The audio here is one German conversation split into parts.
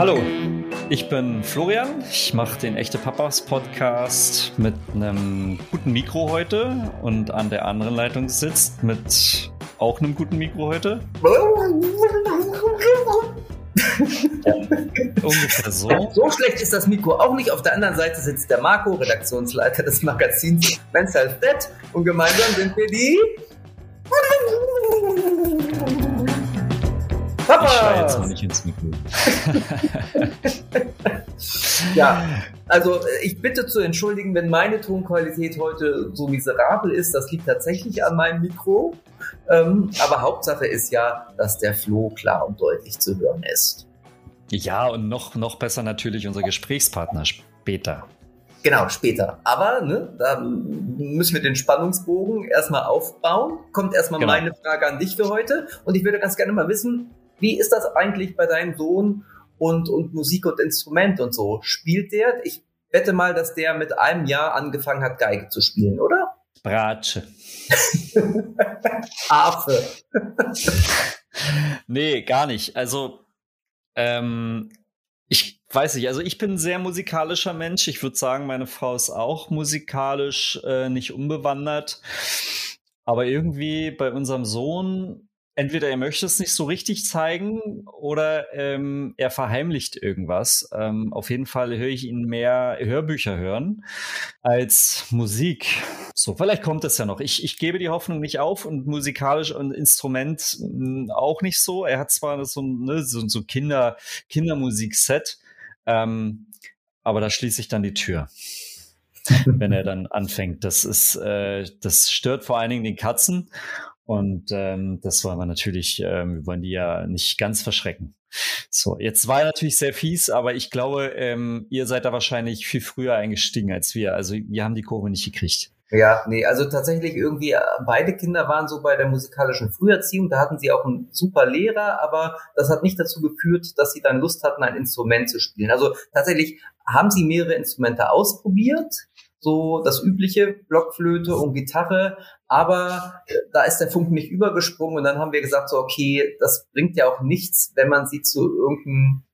Hallo, ich bin Florian. Ich mache den Echte Papas Podcast mit einem guten Mikro heute und an der anderen Leitung sitzt mit auch einem guten Mikro heute. Ja, ungefähr so. So schlecht ist das Mikro auch nicht. Auf der anderen Seite sitzt der Marco, Redaktionsleiter des Magazins Men's Health Dead. Und gemeinsam sind wir die. Papa! Ich schreie jetzt mal nicht ins Mikro. ja, also ich bitte zu entschuldigen, wenn meine Tonqualität heute so miserabel ist. Das liegt tatsächlich an meinem Mikro. Ähm, aber Hauptsache ist ja, dass der Floh klar und deutlich zu hören ist. Ja, und noch, noch besser natürlich unser Gesprächspartner später. Genau, später. Aber ne, da müssen wir den Spannungsbogen erstmal aufbauen. Kommt erstmal genau. meine Frage an dich für heute. Und ich würde ganz gerne mal wissen, wie ist das eigentlich bei deinem Sohn und, und Musik und Instrument und so? Spielt der? Ich wette mal, dass der mit einem Jahr angefangen hat, Geige zu spielen, oder? Bratsche. Harfe. nee, gar nicht. Also, ähm, ich weiß nicht, also ich bin ein sehr musikalischer Mensch. Ich würde sagen, meine Frau ist auch musikalisch äh, nicht unbewandert. Aber irgendwie bei unserem Sohn entweder er möchte es nicht so richtig zeigen oder ähm, er verheimlicht irgendwas. Ähm, auf jeden Fall höre ich ihn mehr Hörbücher hören als Musik. So, vielleicht kommt es ja noch. Ich, ich gebe die Hoffnung nicht auf und musikalisch und Instrument mh, hm, auch nicht so. Er hat zwar so, ne, so, so Kinder, Kindermusikset, ähm, aber da schließe ich dann die Tür. wenn er dann anfängt. Das ist, äh, das stört vor allen Dingen den Katzen und ähm, das wollen wir natürlich, ähm, wir wollen die ja nicht ganz verschrecken. So, jetzt war natürlich sehr fies, aber ich glaube, ähm, ihr seid da wahrscheinlich viel früher eingestiegen als wir. Also wir haben die Kurve nicht gekriegt. Ja, nee, also tatsächlich irgendwie, äh, beide Kinder waren so bei der musikalischen Früherziehung, da hatten sie auch einen super Lehrer, aber das hat nicht dazu geführt, dass sie dann Lust hatten, ein Instrument zu spielen. Also tatsächlich haben sie mehrere Instrumente ausprobiert, so das übliche, Blockflöte und Gitarre, aber äh, da ist der Funken nicht übergesprungen und dann haben wir gesagt, so, okay, das bringt ja auch nichts, wenn man sie zu irgendeinem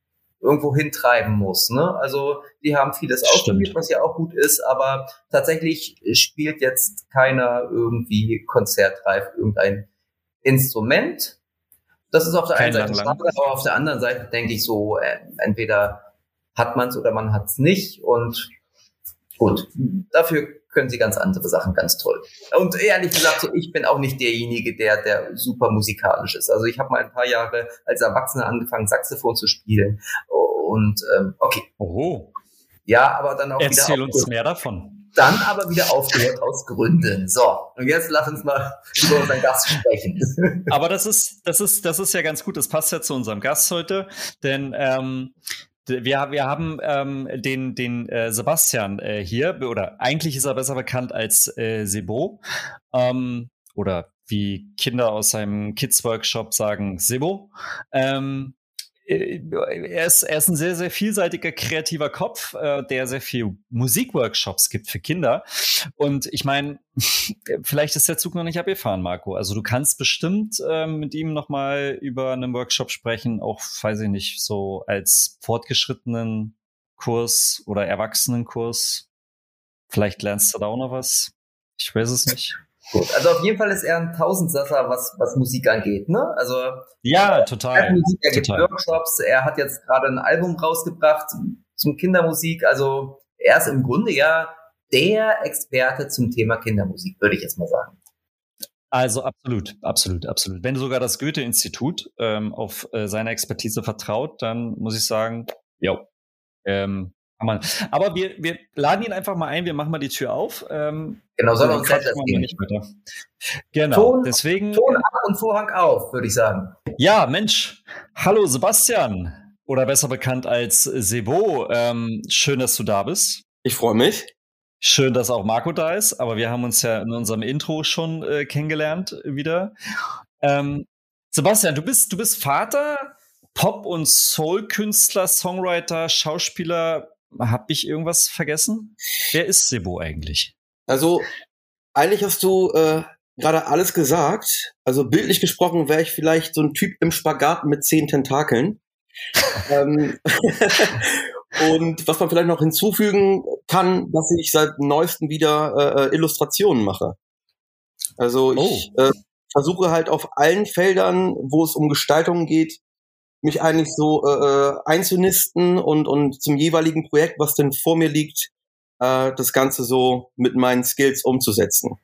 irgendwo hintreiben muss. Ne? Also die haben vieles ausprobiert, was ja auch gut ist, aber tatsächlich spielt jetzt keiner irgendwie konzertreif irgendein Instrument. Das ist auf der einen Seite schade, aber auf der anderen Seite denke ich so, äh, entweder hat man es oder man hat es nicht und Gut, dafür können sie ganz andere Sachen ganz toll. Und ehrlich gesagt, so, ich bin auch nicht derjenige, der, der super musikalisch ist. Also ich habe mal ein paar Jahre als Erwachsener angefangen, Saxophon zu spielen. Und ähm, okay. Oh. Ja, aber dann auch Erzähl wieder. Erzähl uns mehr davon. Dann aber wieder aufgehört aus Gründen. So, und jetzt lass uns mal über unseren Gast sprechen. Aber das ist, das ist, das ist ja ganz gut. Das passt ja zu unserem Gast heute, denn ähm, wir, wir haben ähm, den, den äh, Sebastian äh, hier, oder eigentlich ist er besser bekannt als äh, Sebo. Ähm, oder wie Kinder aus seinem Kids-Workshop sagen, Sebo. Ähm, äh, er ist, er ist ein sehr, sehr vielseitiger, kreativer Kopf, äh, der sehr viel Musikworkshops gibt für Kinder. Und ich meine, vielleicht ist der Zug noch nicht abgefahren, Marco. Also du kannst bestimmt äh, mit ihm nochmal über einen Workshop sprechen, auch, weiß ich nicht, so als fortgeschrittenen Kurs oder Erwachsenenkurs. Vielleicht lernst du da auch noch was. Ich weiß es nicht. Gut, also auf jeden Fall ist er ein Tausendsasser, was, was Musik angeht, ne? Also ja, total. Er, Musik, er gibt Workshops, er hat jetzt gerade ein Album rausgebracht zum Kindermusik. Also er ist im Grunde ja der Experte zum Thema Kindermusik, würde ich jetzt mal sagen. Also absolut, absolut, absolut. Wenn sogar das Goethe-Institut ähm, auf äh, seine Expertise vertraut, dann muss ich sagen, ja, ähm, man. Aber wir, wir laden ihn einfach mal ein, wir machen mal die Tür auf. Ähm, genau, soll uns gehen. Nicht weiter. Genau, Ton, deswegen. Ton ab und Vorhang auf, würde ich sagen. Ja, Mensch. Hallo Sebastian. Oder besser bekannt als Sebo. Ähm, schön, dass du da bist. Ich freue mich. Schön, dass auch Marco da ist, aber wir haben uns ja in unserem Intro schon äh, kennengelernt wieder. Ähm, Sebastian, du bist, du bist Vater, Pop- und Soul-Künstler, Songwriter, Schauspieler, habe ich irgendwas vergessen? Wer ist Sebo eigentlich? Also, eigentlich hast du äh, gerade alles gesagt. Also bildlich gesprochen wäre ich vielleicht so ein Typ im Spagat mit zehn Tentakeln. ähm, und was man vielleicht noch hinzufügen kann, dass ich seit neuestem wieder äh, äh Illustrationen mache. Also ich oh. äh, versuche halt auf allen Feldern, wo es um Gestaltung geht, mich eigentlich so äh, äh, einzunisten und, und zum jeweiligen Projekt, was denn vor mir liegt, äh, das Ganze so mit meinen Skills umzusetzen.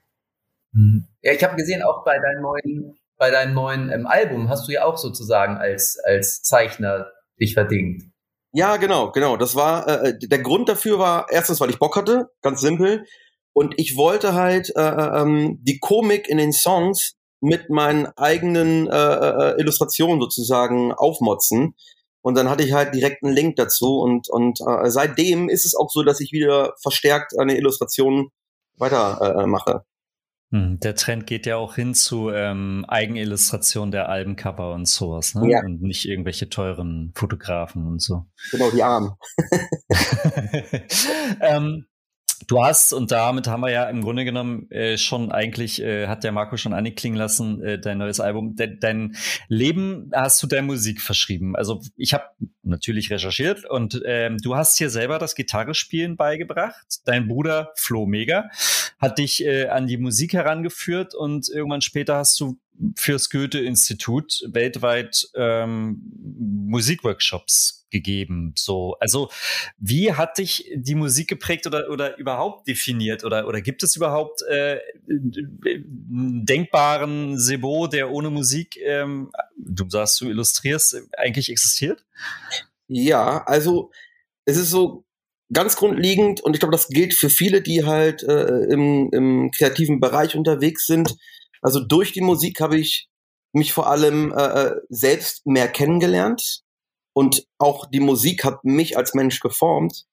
Mhm. Ja, ich habe gesehen, auch bei deinem neuen, bei deinem neuen ähm, Album hast du ja auch sozusagen als, als Zeichner dich verdingt. Ja, genau, genau. Das war äh, äh, der Grund dafür war erstens, weil ich Bock hatte, ganz simpel, und ich wollte halt äh, äh ähm, die Komik in den Songs mit meinen eigenen äh, äh, Illustrationen sozusagen aufmotzen. Und dann hatte ich halt direkt einen Link dazu und, und äh, seitdem ist es auch so, dass ich wieder verstärkt eine Illustration weiter äh, mache. Hm, der Trend geht ja auch hin zu ähm, Eigenillustration der Albencover und sowas, ne? Ja. Und nicht irgendwelche teuren Fotografen und so. Genau, die Armen. ähm, Du hast, und damit haben wir ja im Grunde genommen äh, schon eigentlich, äh, hat der Marco schon anklingen lassen, äh, dein neues Album, de dein Leben hast du der Musik verschrieben. Also ich habe natürlich recherchiert und ähm, du hast hier selber das Gitarrespielen beigebracht. Dein Bruder Flo Mega hat dich äh, an die Musik herangeführt und irgendwann später hast du fürs Goethe-Institut weltweit ähm, Musikworkshops gegeben. So, also wie hat dich die Musik geprägt oder oder überhaupt definiert oder oder gibt es überhaupt äh, einen denkbaren Sebo, der ohne Musik, ähm, du sagst, du illustrierst, eigentlich existiert? Ja, also es ist so ganz grundlegend und ich glaube, das gilt für viele, die halt äh, im, im kreativen Bereich unterwegs sind also durch die Musik habe ich mich vor allem äh, äh, selbst mehr kennengelernt und auch die Musik hat mich als Mensch geformt.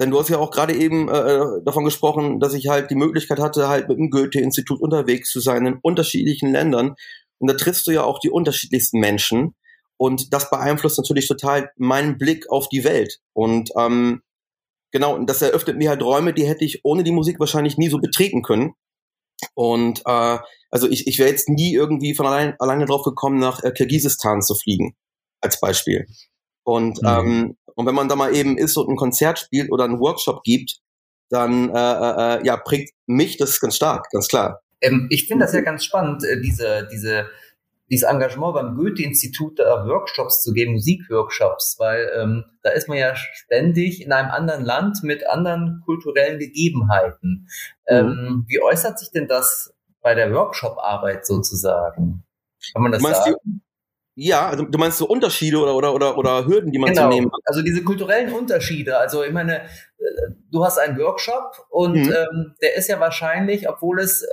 Denn du hast ja auch gerade eben äh, äh, davon gesprochen, dass ich halt die Möglichkeit hatte, halt mit dem Goethe-Institut unterwegs zu sein in unterschiedlichen Ländern. Und da triffst du ja auch die unterschiedlichsten Menschen. Und das beeinflusst natürlich total meinen Blick auf die Welt. Und ähm, genau, und das eröffnet mir halt Räume, die hätte ich ohne die Musik wahrscheinlich nie so betreten können. Und äh, also ich, ich wäre jetzt nie irgendwie von allein, alleine drauf gekommen, nach äh, Kirgisistan zu fliegen, als Beispiel. Und, mhm. ähm, und wenn man da mal eben ist und ein Konzert spielt oder einen Workshop gibt, dann äh, äh, äh ja, prägt mich das ganz stark, ganz klar. Ähm, ich finde das ja ganz spannend, äh, diese, diese dieses Engagement beim Goethe-Institut da Workshops zu geben, Musikworkshops, weil ähm, da ist man ja ständig in einem anderen Land mit anderen kulturellen Gegebenheiten. Mhm. Ähm, wie äußert sich denn das bei der Workshop-Arbeit sozusagen? Kann man das sagen? Ja, also du meinst so Unterschiede oder, oder, oder, oder Hürden, die man genau. zu nehmen hat? Also diese kulturellen Unterschiede. Also ich meine, äh, du hast einen Workshop und mhm. ähm, der ist ja wahrscheinlich, obwohl es äh,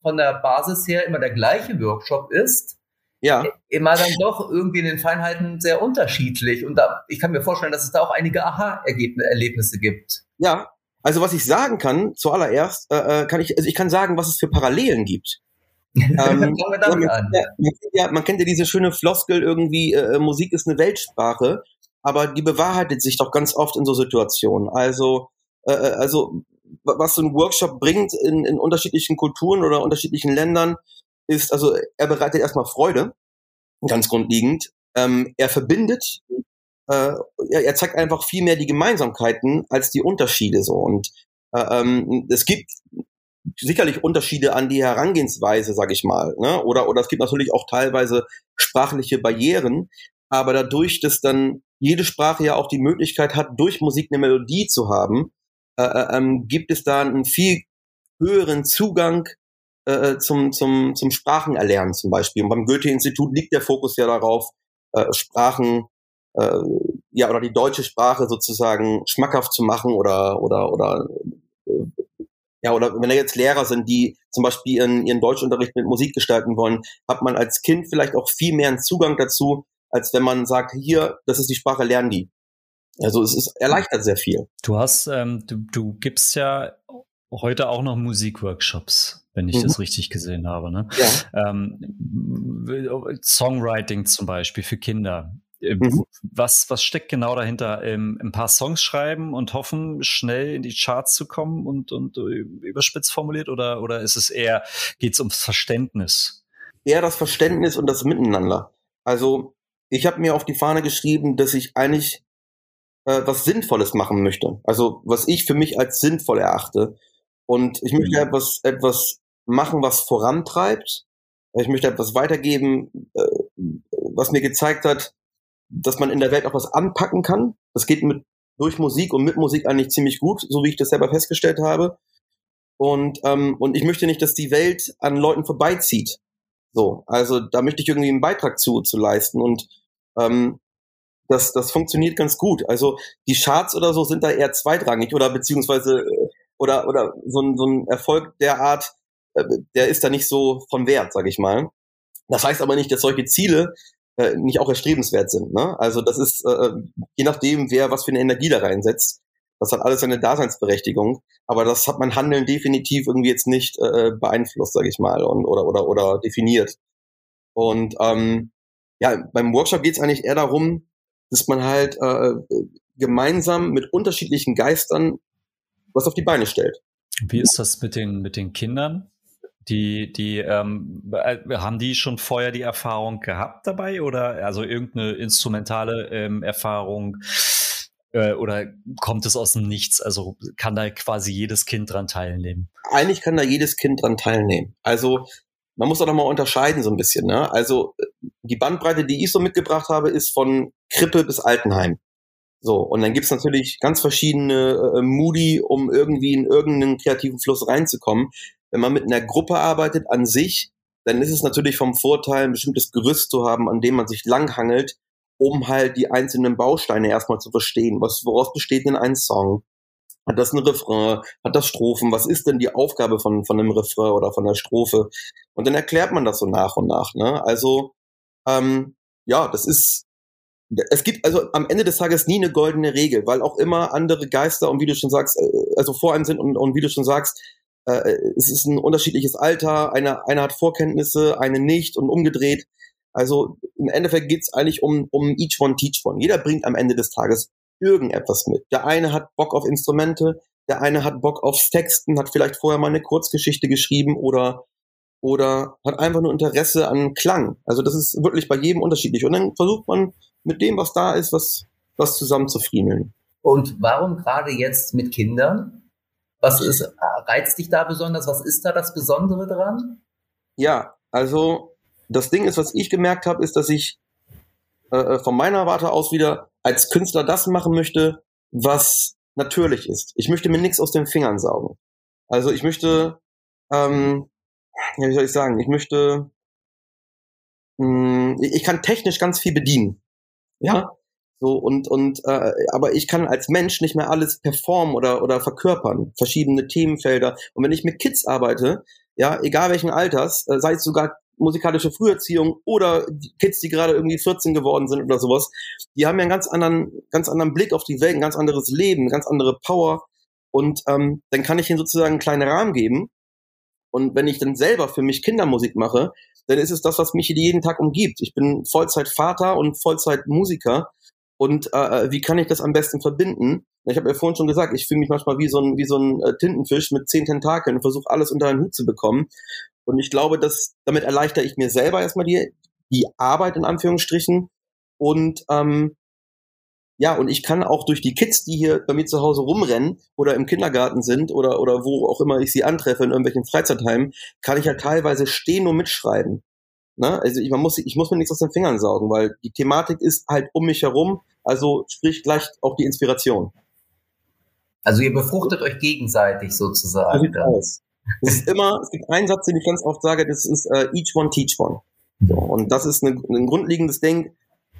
von der Basis her immer der gleiche Workshop ist, ja. immer dann doch irgendwie in den Feinheiten sehr unterschiedlich. Und da, ich kann mir vorstellen, dass es da auch einige Aha-Erlebnisse gibt. Ja, also was ich sagen kann, zuallererst, äh, äh kann ich, also ich kann sagen, was es für Parallelen gibt. Ähm, man, ja, ja, man, kennt ja diese schöne Floskel irgendwie, äh, äh, Musik ist eine Weltsprache, aber die bewahrheitet sich doch ganz oft in so Situationen. Also, äh, äh also was so ein Workshop bringt in, in unterschiedlichen Kulturen oder unterschiedlichen Ländern, ist, also er bereitet erstmal Freude, ganz grundlegend. Ähm, er verbindet, äh, er, er zeigt einfach viel mehr die Gemeinsamkeiten als die Unterschiede so. Und äh, ähm, es gibt sicherlich Unterschiede an die Herangehensweise, sag ich mal. Ne? Oder, oder es gibt natürlich auch teilweise sprachliche Barrieren. Aber dadurch, dass dann jede Sprache ja auch die Möglichkeit hat, durch Musik eine Melodie zu haben, äh, äh ähm, gibt es da einen viel höheren Zugang äh, zum, zum, zum Sprachenerlernen zum Beispiel. Und beim Goethe-Institut liegt der Fokus ja darauf, äh, Sprachen, äh, ja, oder die deutsche Sprache sozusagen schmackhaft zu machen oder, oder, oder, äh, ja, oder wenn da jetzt Lehrer sind, die zum Beispiel ihren, ihren Deutschunterricht mit Musik gestalten wollen, hat man als Kind vielleicht auch viel mehr einen Zugang dazu, als wenn man sagt, hier, das ist die Sprache, lernen die. Also es ist erleichtert sehr viel. Du hast, ähm, du, du gibst ja heute auch noch Musikworkshops wenn ich mhm. das richtig gesehen habe. Ne? Ja. Ähm, Songwriting zum Beispiel für Kinder. Äh, mhm. Was, was steckt genau dahinter? Ähm, ein paar Songs schreiben und hoffen, schnell in die Charts zu kommen und, und äh, überspitzt formuliert? Oder, oder ist es eher, geht es ums Verständnis? Eher das Verständnis und das Miteinander. Also ich habe mir auf die Fahne geschrieben, dass ich eigentlich äh, was Sinnvolles machen möchte. Also was ich für mich als sinnvoll erachte. Und ich möchte mhm. etwas, etwas machen, was vorantreibt. Ich möchte etwas weitergeben, äh, was mir gezeigt hat, dass man in der Welt auch was anpacken kann. Das geht mit durch Musik und mit Musik eigentlich ziemlich gut, so wie ich das selber festgestellt habe. Und, ähm, und ich möchte nicht, dass die Welt an Leuten vorbeizieht. So, also da möchte ich irgendwie einen Beitrag zu, zu leisten. Und ähm, das, das funktioniert ganz gut. Also die Charts oder so sind da eher zweitrangig oder beziehungsweise äh, oder oder so ein, so ein Erfolg der Art, äh, der ist da nicht so von Wert, sag ich mal. Das heißt aber nicht, dass solche Ziele äh, nicht auch erstrebenswert sind. Ne? Also das ist äh, je nachdem, wer was für eine Energie da reinsetzt. Das hat alles seine Daseinsberechtigung, aber das hat mein Handeln definitiv irgendwie jetzt nicht äh, beeinflusst, sage ich mal, und, oder oder oder definiert. Und ähm, ja, beim Workshop geht es eigentlich eher darum, dass man halt äh, gemeinsam mit unterschiedlichen Geistern was auf die Beine stellt. Wie ist das mit den mit den Kindern? Die, die, ähm, äh, haben die schon vorher die Erfahrung gehabt dabei oder also irgendeine instrumentale ähm, Erfahrung äh, oder kommt es aus dem Nichts? Also kann da quasi jedes Kind dran teilnehmen? Eigentlich kann da jedes Kind dran teilnehmen. Also man muss auch nochmal unterscheiden so ein bisschen. Ne? Also die Bandbreite, die ich so mitgebracht habe, ist von Krippe bis Altenheim. So, und dann gibt's natürlich ganz verschiedene äh, Moody, um irgendwie in irgendeinen kreativen Fluss reinzukommen. Wenn man mit einer Gruppe arbeitet an sich, dann ist es natürlich vom Vorteil, ein bestimmtes Gerüst zu haben, an dem man sich langhangelt, um halt die einzelnen Bausteine erstmal zu verstehen. Was, woraus besteht denn ein Song? Hat das ein Refrain? Hat das Strophen? Was ist denn die Aufgabe von, von einem Refrain oder von der Strophe? Und dann erklärt man das so nach und nach. Ne? Also, ähm, ja, das ist, es gibt also am Ende des Tages nie eine goldene Regel, weil auch immer andere Geister und wie du schon sagst, äh, also vor einem sind und, und wie du schon sagst, äh, es ist ein unterschiedliches Alter, einer eine hat Vorkenntnisse, eine nicht und umgedreht. Also im Endeffekt geht's eigentlich um, um each one, teach one. Jeder bringt am Ende des Tages irgendetwas mit. Der eine hat Bock auf Instrumente, der eine hat Bock aufs Texten, hat vielleicht vorher mal eine Kurzgeschichte geschrieben oder oder hat einfach nur Interesse an Klang. Also das ist wirklich bei jedem unterschiedlich. Und dann versucht man mit dem, was da ist, was, was zusammenzufriemeln. Und warum gerade jetzt mit Kindern? Was ist, reizt dich da besonders? Was ist da das Besondere dran? Ja, also das Ding ist, was ich gemerkt habe, ist, dass ich äh, äh, von meiner Warte aus wieder als Künstler das machen möchte, was natürlich ist. Ich möchte mir nichts aus den Fingern saugen. Also ich möchte, ähm, wie soll ich sagen, ich möchte, mh, hm, ich kann technisch ganz viel bedienen. Ja. So, und, und, äh, aber ich kann als Mensch nicht mehr alles performen oder, oder verkörpern, verschiedene Themenfelder. Und wenn ich mit Kids arbeite, ja, egal welchen Alters, äh, sei es sogar musikalische Früherziehung oder Kids, die gerade irgendwie 14 geworden sind oder sowas, die haben ja einen ganz anderen, ganz anderen Blick auf die Welt, ein ganz anderes Leben, eine ganz andere Power. Und ähm, dann kann ich ihnen sozusagen einen kleinen Rahmen geben. Und wenn ich dann selber für mich Kindermusik mache, dann ist es das, was mich jeden Tag umgibt. Ich bin Vollzeit Vater und Vollzeit Musiker. Und äh, äh, wie kann ich das am besten verbinden? Ich habe ja vorhin schon gesagt, ich fühle mich manchmal wie so ein, wie so ein äh, Tintenfisch mit zehn Tentakeln und versuche alles unter einen Hut zu bekommen. Und ich glaube, dass damit erleichter ich mir selber erstmal die, die Arbeit in Anführungsstrichen. Und ähm, ja, und ich kann auch durch die Kids, die hier bei mir zu Hause rumrennen oder im Kindergarten sind oder, oder wo auch immer ich sie antreffe, in irgendwelchen Freizeitheimen, kann ich halt teilweise stehen und mitschreiben. Ne? Also ich, man muss, ich muss mir nichts aus den Fingern saugen, weil die Thematik ist halt um mich herum, also sprich gleich auch die Inspiration. Also ihr befruchtet euch gegenseitig sozusagen. So sieht aus. Es ist immer, es gibt einen Satz, den ich ganz oft sage, das ist uh, each one teach one. So, und das ist eine, ein grundlegendes Ding,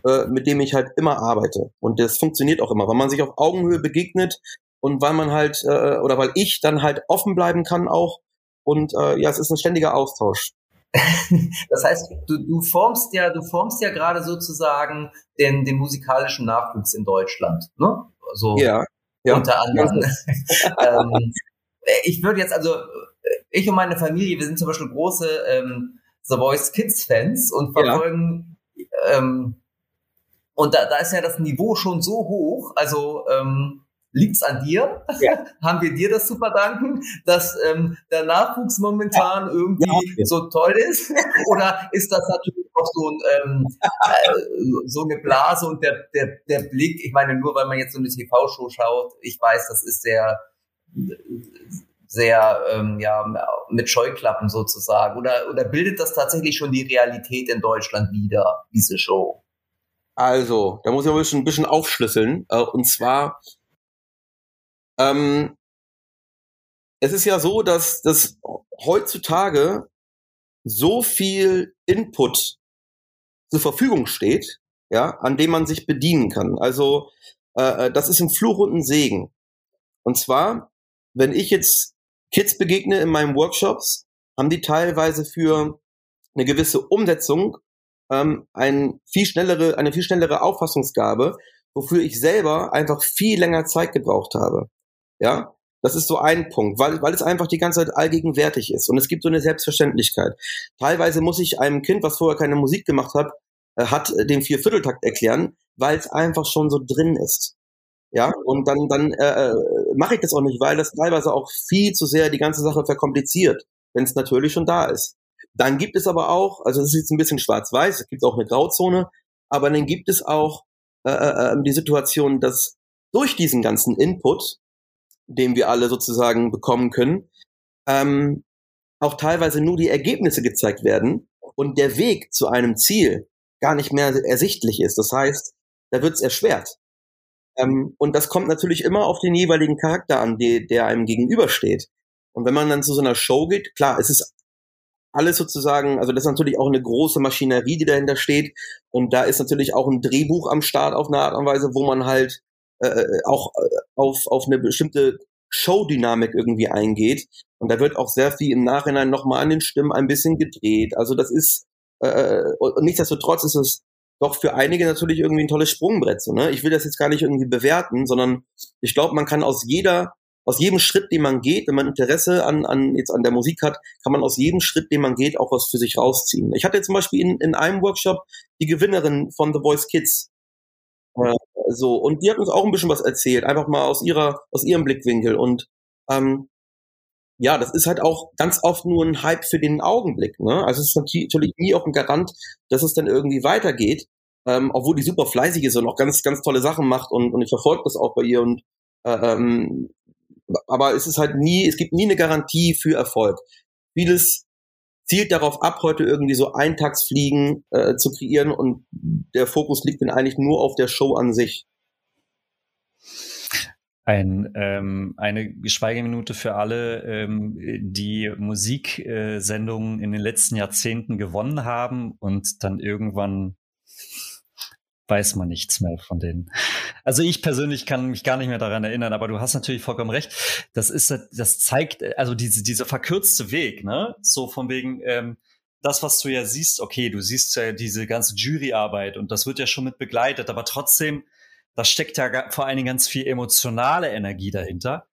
äh, mit dem ich halt immer arbeite. Und das funktioniert auch immer, weil man sich auf Augenhöhe begegnet und weil man halt, äh, oder weil ich dann halt offen bleiben kann auch. Und äh, ja, es ist ein ständiger Austausch. das heißt, du, du formst ja, du formst ja gerade sozusagen den, den musikalischen Nachwuchs in Deutschland, ne? So ja, ja. unter anderem. ähm, ich würde jetzt also ich und meine Familie, wir sind zum Beispiel große ähm, The Voice Kids Fans und verfolgen ähm, und da, da ist ja das Niveau schon so hoch, also ähm, liegt's an dir? Ja. Haben wir dir das zu verdanken, dass ähm, der Nachwuchs momentan ja. irgendwie ja. so toll ist? Oder ist das natürlich auch so, ein, ähm, äh, so eine Blase und der, der, der Blick, ich meine, nur weil man jetzt so eine TV-Show schaut, ich weiß, das ist sehr, sehr, ähm, ja, mit Scheuklappen sozusagen. Oder, oder bildet das tatsächlich schon die Realität in Deutschland wieder, diese Show? Also, da muss ich ein bisschen, ein bisschen aufschlüsseln. Äh, und zwar, ähm, es ist ja so, dass, dass heutzutage so viel Input zur Verfügung steht, ja, an dem man sich bedienen kann. Also äh, äh, das ist ein Fluch und ein Segen. Und zwar, wenn ich jetzt Kids begegne in meinen Workshops, haben die teilweise für eine gewisse Umsetzung ähm, ein viel schnellere, eine viel schnellere Auffassungsgabe, wofür ich selber einfach viel länger Zeit gebraucht habe. Ja, das ist so ein Punkt, weil, weil es einfach die ganze Zeit allgegenwärtig ist und es gibt so eine Selbstverständlichkeit. Teilweise muss ich einem Kind, was vorher keine Musik gemacht hat, äh, hat äh, den Viervierteltakt erklären, weil es einfach schon so drin ist. Ja, und dann, dann äh, äh, mache ich das auch nicht, weil das teilweise auch viel zu sehr die ganze Sache verkompliziert, wenn es natürlich schon da ist. Dann gibt es aber auch, also es ist jetzt ein bisschen schwarz-weiß, es gibt auch eine Grauzone, aber dann gibt es auch äh, äh, äh die Situation, dass durch diesen ganzen Input den wir alle sozusagen bekommen können, ähm, auch teilweise nur die Ergebnisse gezeigt werden und der Weg zu einem Ziel gar nicht mehr ersichtlich ist. Das heißt, da wird es erschwert. Ähm, und das kommt natürlich immer auf den jeweiligen Charakter an, die, der einem gegenübersteht. Und wenn man dann zu so einer Show geht, klar, es ist alles sozusagen, also das ist natürlich auch eine große Maschinerie, die dahinter steht. Und da ist natürlich auch ein Drehbuch am Start auf eine Art und Weise, wo man halt äh, äh, auch äh, auf, auf eine bestimmte Showdynamik irgendwie eingeht. Und da wird auch sehr viel im Nachhinein nochmal an den Stimmen ein bisschen gedreht. Also das ist, äh, äh, und nichtsdestotrotz ist es doch für einige natürlich irgendwie ein tolles Sprungbrett. So, ne? Ich will das jetzt gar nicht irgendwie bewerten, sondern ich glaube, man kann aus jeder, aus jedem Schritt, den man geht, wenn man Interesse an, an, jetzt an der Musik hat, kann man aus jedem Schritt, den man geht, auch was für sich rausziehen. Ich hatte zum Beispiel in, in einem Workshop die Gewinnerin von The Voice Kids so, und die hat uns auch ein bisschen was erzählt, einfach mal aus ihrer, aus ihrem Blickwinkel. Und ähm, ja, das ist halt auch ganz oft nur ein Hype für den Augenblick. Ne? Also es ist natürlich nie auch ein Garant, dass es dann irgendwie weitergeht, ähm, obwohl die super fleißig ist und auch ganz, ganz tolle Sachen macht und, und ich verfolge das auch bei ihr und äh, ähm, aber es ist halt nie, es gibt nie eine Garantie für Erfolg. Vieles zielt darauf ab, heute irgendwie so Eintagsfliegen äh, zu kreieren und der Fokus liegt dann eigentlich nur auf der Show an sich. Ein, ähm, eine Schweigeminute für alle, ähm, die Musiksendungen in den letzten Jahrzehnten gewonnen haben und dann irgendwann weiß man nichts mehr von denen. Also ich persönlich kann mich gar nicht mehr daran erinnern, aber du hast natürlich vollkommen recht. Das ist, das zeigt, also diese, dieser verkürzte Weg, ne? So von wegen, ähm, das, was du ja siehst, okay, du siehst ja diese ganze Juryarbeit und das wird ja schon mit begleitet, aber trotzdem, da steckt ja vor allen Dingen ganz viel emotionale Energie dahinter,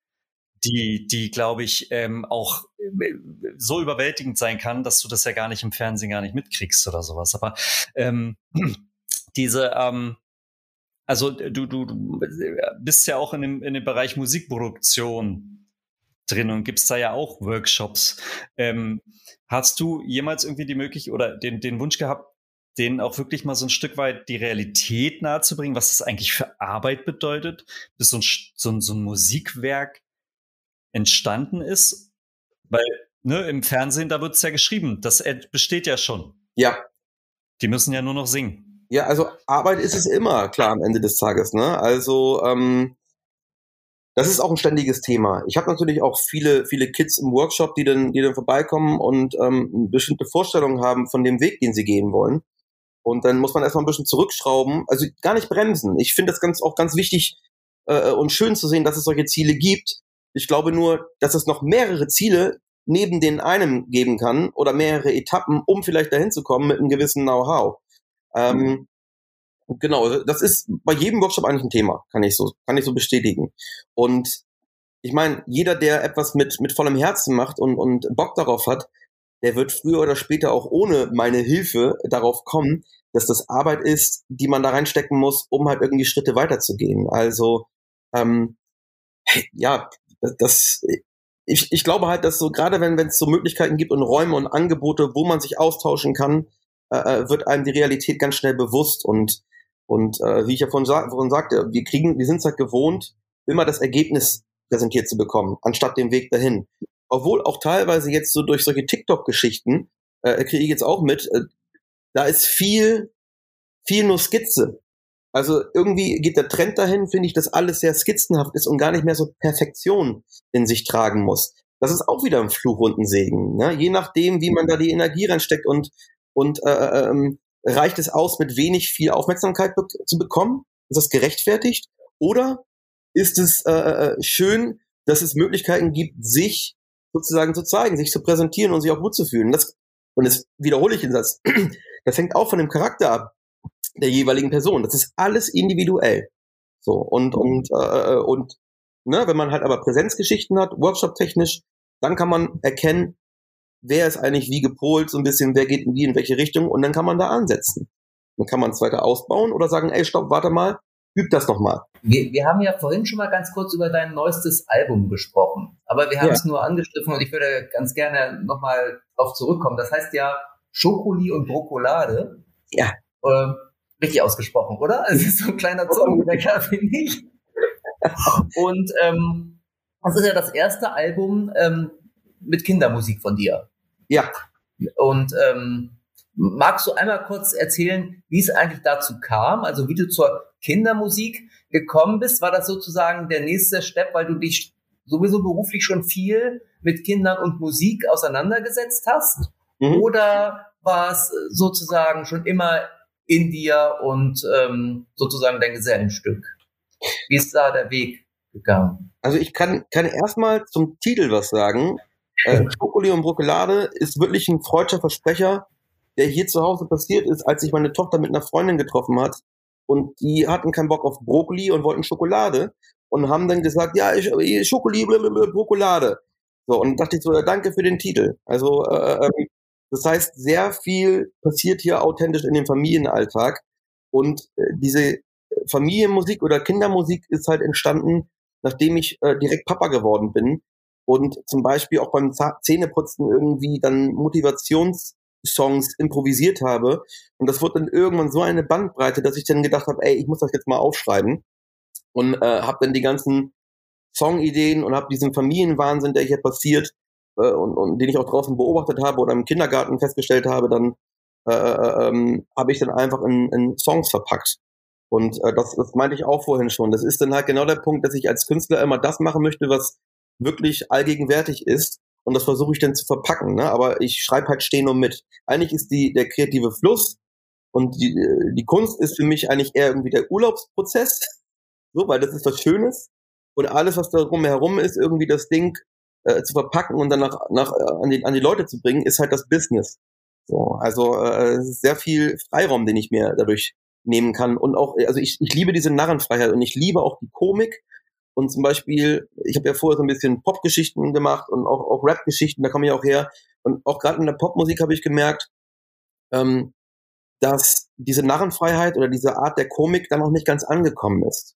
die, die glaube ich, ähm, auch äh, so überwältigend sein kann, dass du das ja gar nicht im Fernsehen gar nicht mitkriegst oder sowas. Aber ähm, diese, ähm, also du, du, du bist ja auch in dem, in dem Bereich Musikproduktion drin und gibst da ja auch Workshops. Ähm, hast du jemals irgendwie die Möglichkeit oder den, den Wunsch gehabt, denen auch wirklich mal so ein Stück weit die Realität nahezubringen, was das eigentlich für Arbeit bedeutet, bis so ein, so ein, so ein Musikwerk entstanden ist? Weil ne, im Fernsehen, da wird es ja geschrieben, das besteht ja schon. Ja. Die müssen ja nur noch singen. Ja, also Arbeit ist es immer, klar, am Ende des Tages. Ne? Also ähm, das ist auch ein ständiges Thema. Ich habe natürlich auch viele, viele Kids im Workshop, die dann, die dann vorbeikommen und ähm, bestimmte Vorstellungen haben von dem Weg, den sie gehen wollen. Und dann muss man erstmal ein bisschen zurückschrauben, also gar nicht bremsen. Ich finde das ganz auch ganz wichtig äh, und schön zu sehen, dass es solche Ziele gibt. Ich glaube nur, dass es noch mehrere Ziele neben den einem geben kann oder mehrere Etappen, um vielleicht dahin zu kommen mit einem gewissen Know-how. Ähm, genau, das ist bei jedem Workshop eigentlich ein Thema, kann ich so, kann ich so bestätigen. Und ich meine, jeder, der etwas mit, mit vollem Herzen macht und, und Bock darauf hat, der wird früher oder später auch ohne meine Hilfe darauf kommen, dass das Arbeit ist, die man da reinstecken muss, um halt irgendwie Schritte weiterzugehen. Also, ähm, ja, das, ich, ich glaube halt, dass so, gerade wenn es so Möglichkeiten gibt und Räume und Angebote, wo man sich austauschen kann, äh, äh, wird einem die Realität ganz schnell bewusst und und äh, wie ich ja vorhin, sa vorhin sagte, wir kriegen, wir sind es halt gewohnt, immer das Ergebnis präsentiert zu bekommen, anstatt den Weg dahin. Obwohl auch teilweise jetzt so durch solche TikTok-Geschichten äh, kriege ich jetzt auch mit, äh, da ist viel, viel nur Skizze. Also irgendwie geht der Trend dahin, finde ich, dass alles sehr skizzenhaft ist und gar nicht mehr so Perfektion in sich tragen muss. Das ist auch wieder ein Fluch und ein Segen. Ne? Je nachdem, wie man da die Energie reinsteckt und, und äh, äh ähm, reicht es aus, mit wenig viel Aufmerksamkeit be zu bekommen? Ist das gerechtfertigt? Oder ist es äh, äh, schön, dass es Möglichkeiten gibt, sich sozusagen zu zeigen, sich zu präsentieren und sich auch gut zu fühlen? Das, und jetzt wiederhole ich den Satz. Das hängt auch von dem Charakter ab der jeweiligen Person. Das ist alles individuell. So und und äh, und ne, wenn man halt aber Präsenzgeschichten hat, Workshop-technisch, dann kann man erkennen, wer ist eigentlich wie gepolt, so ein bisschen, wer geht wie in welche Richtung und dann kann man da ansetzen. Dann kann man es weiter ausbauen oder sagen, ey, stopp, warte mal, üb das nochmal. Wir, wir haben ja vorhin schon mal ganz kurz über dein neuestes Album gesprochen, aber wir haben ja. es nur angestriffen und ich würde ganz gerne nochmal drauf zurückkommen. Das heißt ja Schokoli und Brokolade. Ja. Ähm, richtig ausgesprochen, oder? Es ist so ein kleiner Zungenbrecher, finde ich. Und ähm, das ist ja das erste Album ähm, mit Kindermusik von dir. Ja. Und ähm, magst du einmal kurz erzählen, wie es eigentlich dazu kam? Also wie du zur Kindermusik gekommen bist? War das sozusagen der nächste Step, weil du dich sowieso beruflich schon viel mit Kindern und Musik auseinandergesetzt hast? Mhm. Oder war es sozusagen schon immer in dir und ähm, sozusagen dein Gesellenstück? Wie ist da der Weg gegangen? Also ich kann, kann erstmal zum Titel was sagen. Äh, Schokoli und Brokolade ist wirklich ein freudscher Versprecher, der hier zu Hause passiert ist, als sich meine Tochter mit einer Freundin getroffen hat. Und die hatten keinen Bock auf Brokkoli und wollten Schokolade und haben dann gesagt, ja, ich, Schokoli, blablabla, Brokolade. So, und dachte ich so, danke für den Titel. Also, äh, ähm, das heißt, sehr viel passiert hier authentisch in dem Familienalltag. Und äh, diese Familienmusik oder Kindermusik ist halt entstanden, nachdem ich äh, direkt Papa geworden bin und zum Beispiel auch beim Zähneputzen irgendwie dann Motivationssongs improvisiert habe. Und das wurde dann irgendwann so eine Bandbreite, dass ich dann gedacht habe, ey, ich muss das jetzt mal aufschreiben. Und äh, habe dann die ganzen Songideen und habe diesen Familienwahnsinn, der hier passiert äh, und, und den ich auch draußen beobachtet habe oder im Kindergarten festgestellt habe, dann äh, äh ähm, habe ich dann einfach in, in Songs verpackt. Und äh, das, das meinte ich auch vorhin schon. Das ist dann halt genau der Punkt, dass ich als Künstler immer das machen möchte, was wirklich allgegenwärtig ist. Und das versuche ich dann zu verpacken. Ne? Aber ich schreibe halt stehen und mit. Eigentlich ist die, der kreative Fluss und die, die Kunst ist für mich eigentlich eher irgendwie der Urlaubsprozess. So, weil das ist was Schönes. Und alles, was da rumherum ist, irgendwie das Ding äh, zu verpacken und dann nach, nach, äh, an, die, an die Leute zu bringen, ist halt das Business. So, also äh, es ist sehr viel Freiraum, den ich mir dadurch nehmen kann. Und auch, also ich, ich liebe diese Narrenfreiheit und ich liebe auch die Komik und zum Beispiel, ich habe ja vorher so ein bisschen Popgeschichten gemacht und auch, auch Rap-Geschichten, da komme ich auch her. Und auch gerade in der Popmusik habe ich gemerkt, ähm, dass diese Narrenfreiheit oder diese Art der Komik dann noch nicht ganz angekommen ist.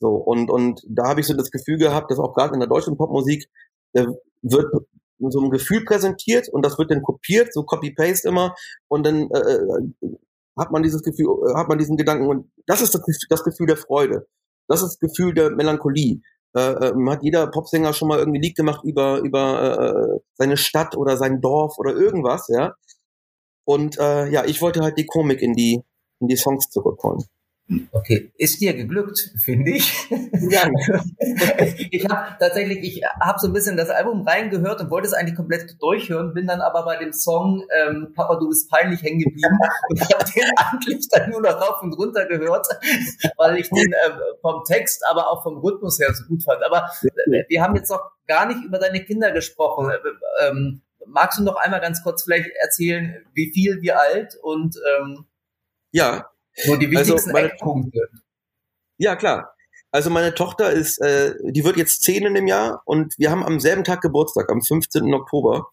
So, und, und da habe ich so das Gefühl gehabt, dass auch gerade in der deutschen Popmusik, da wird so ein Gefühl präsentiert und das wird dann kopiert, so Copy-Paste immer, und dann äh, äh hat man dieses Gefühl, hat man diesen Gedanken und das ist das, das Gefühl der Freude. Das ist das Gefühl der Melancholie. Äh, äh, hat jeder Popsänger schon mal irgendwie Lied gemacht über über äh, seine Stadt oder sein Dorf oder irgendwas, ja. Und äh, ja, ich wollte halt die Komik in die in die Songs zurückholen. Okay, ist dir geglückt, finde ich. Ja. ich habe tatsächlich, ich habe so ein bisschen das Album reingehört und wollte es eigentlich komplett durchhören, bin dann aber bei dem Song ähm, Papa, du bist peinlich hängen geblieben und habe den eigentlich dann nur noch rauf und runter gehört, weil ich den äh, vom Text, aber auch vom Rhythmus her so gut fand. Aber äh, wir haben jetzt noch gar nicht über deine Kinder gesprochen. Äh, ähm, magst du noch einmal ganz kurz vielleicht erzählen, wie viel, wie alt und ähm, ja, nur die also wichtigsten also Eckpunkte. Ja, klar. Also meine Tochter ist, äh, die wird jetzt zehn in dem Jahr und wir haben am selben Tag Geburtstag, am 15. Oktober.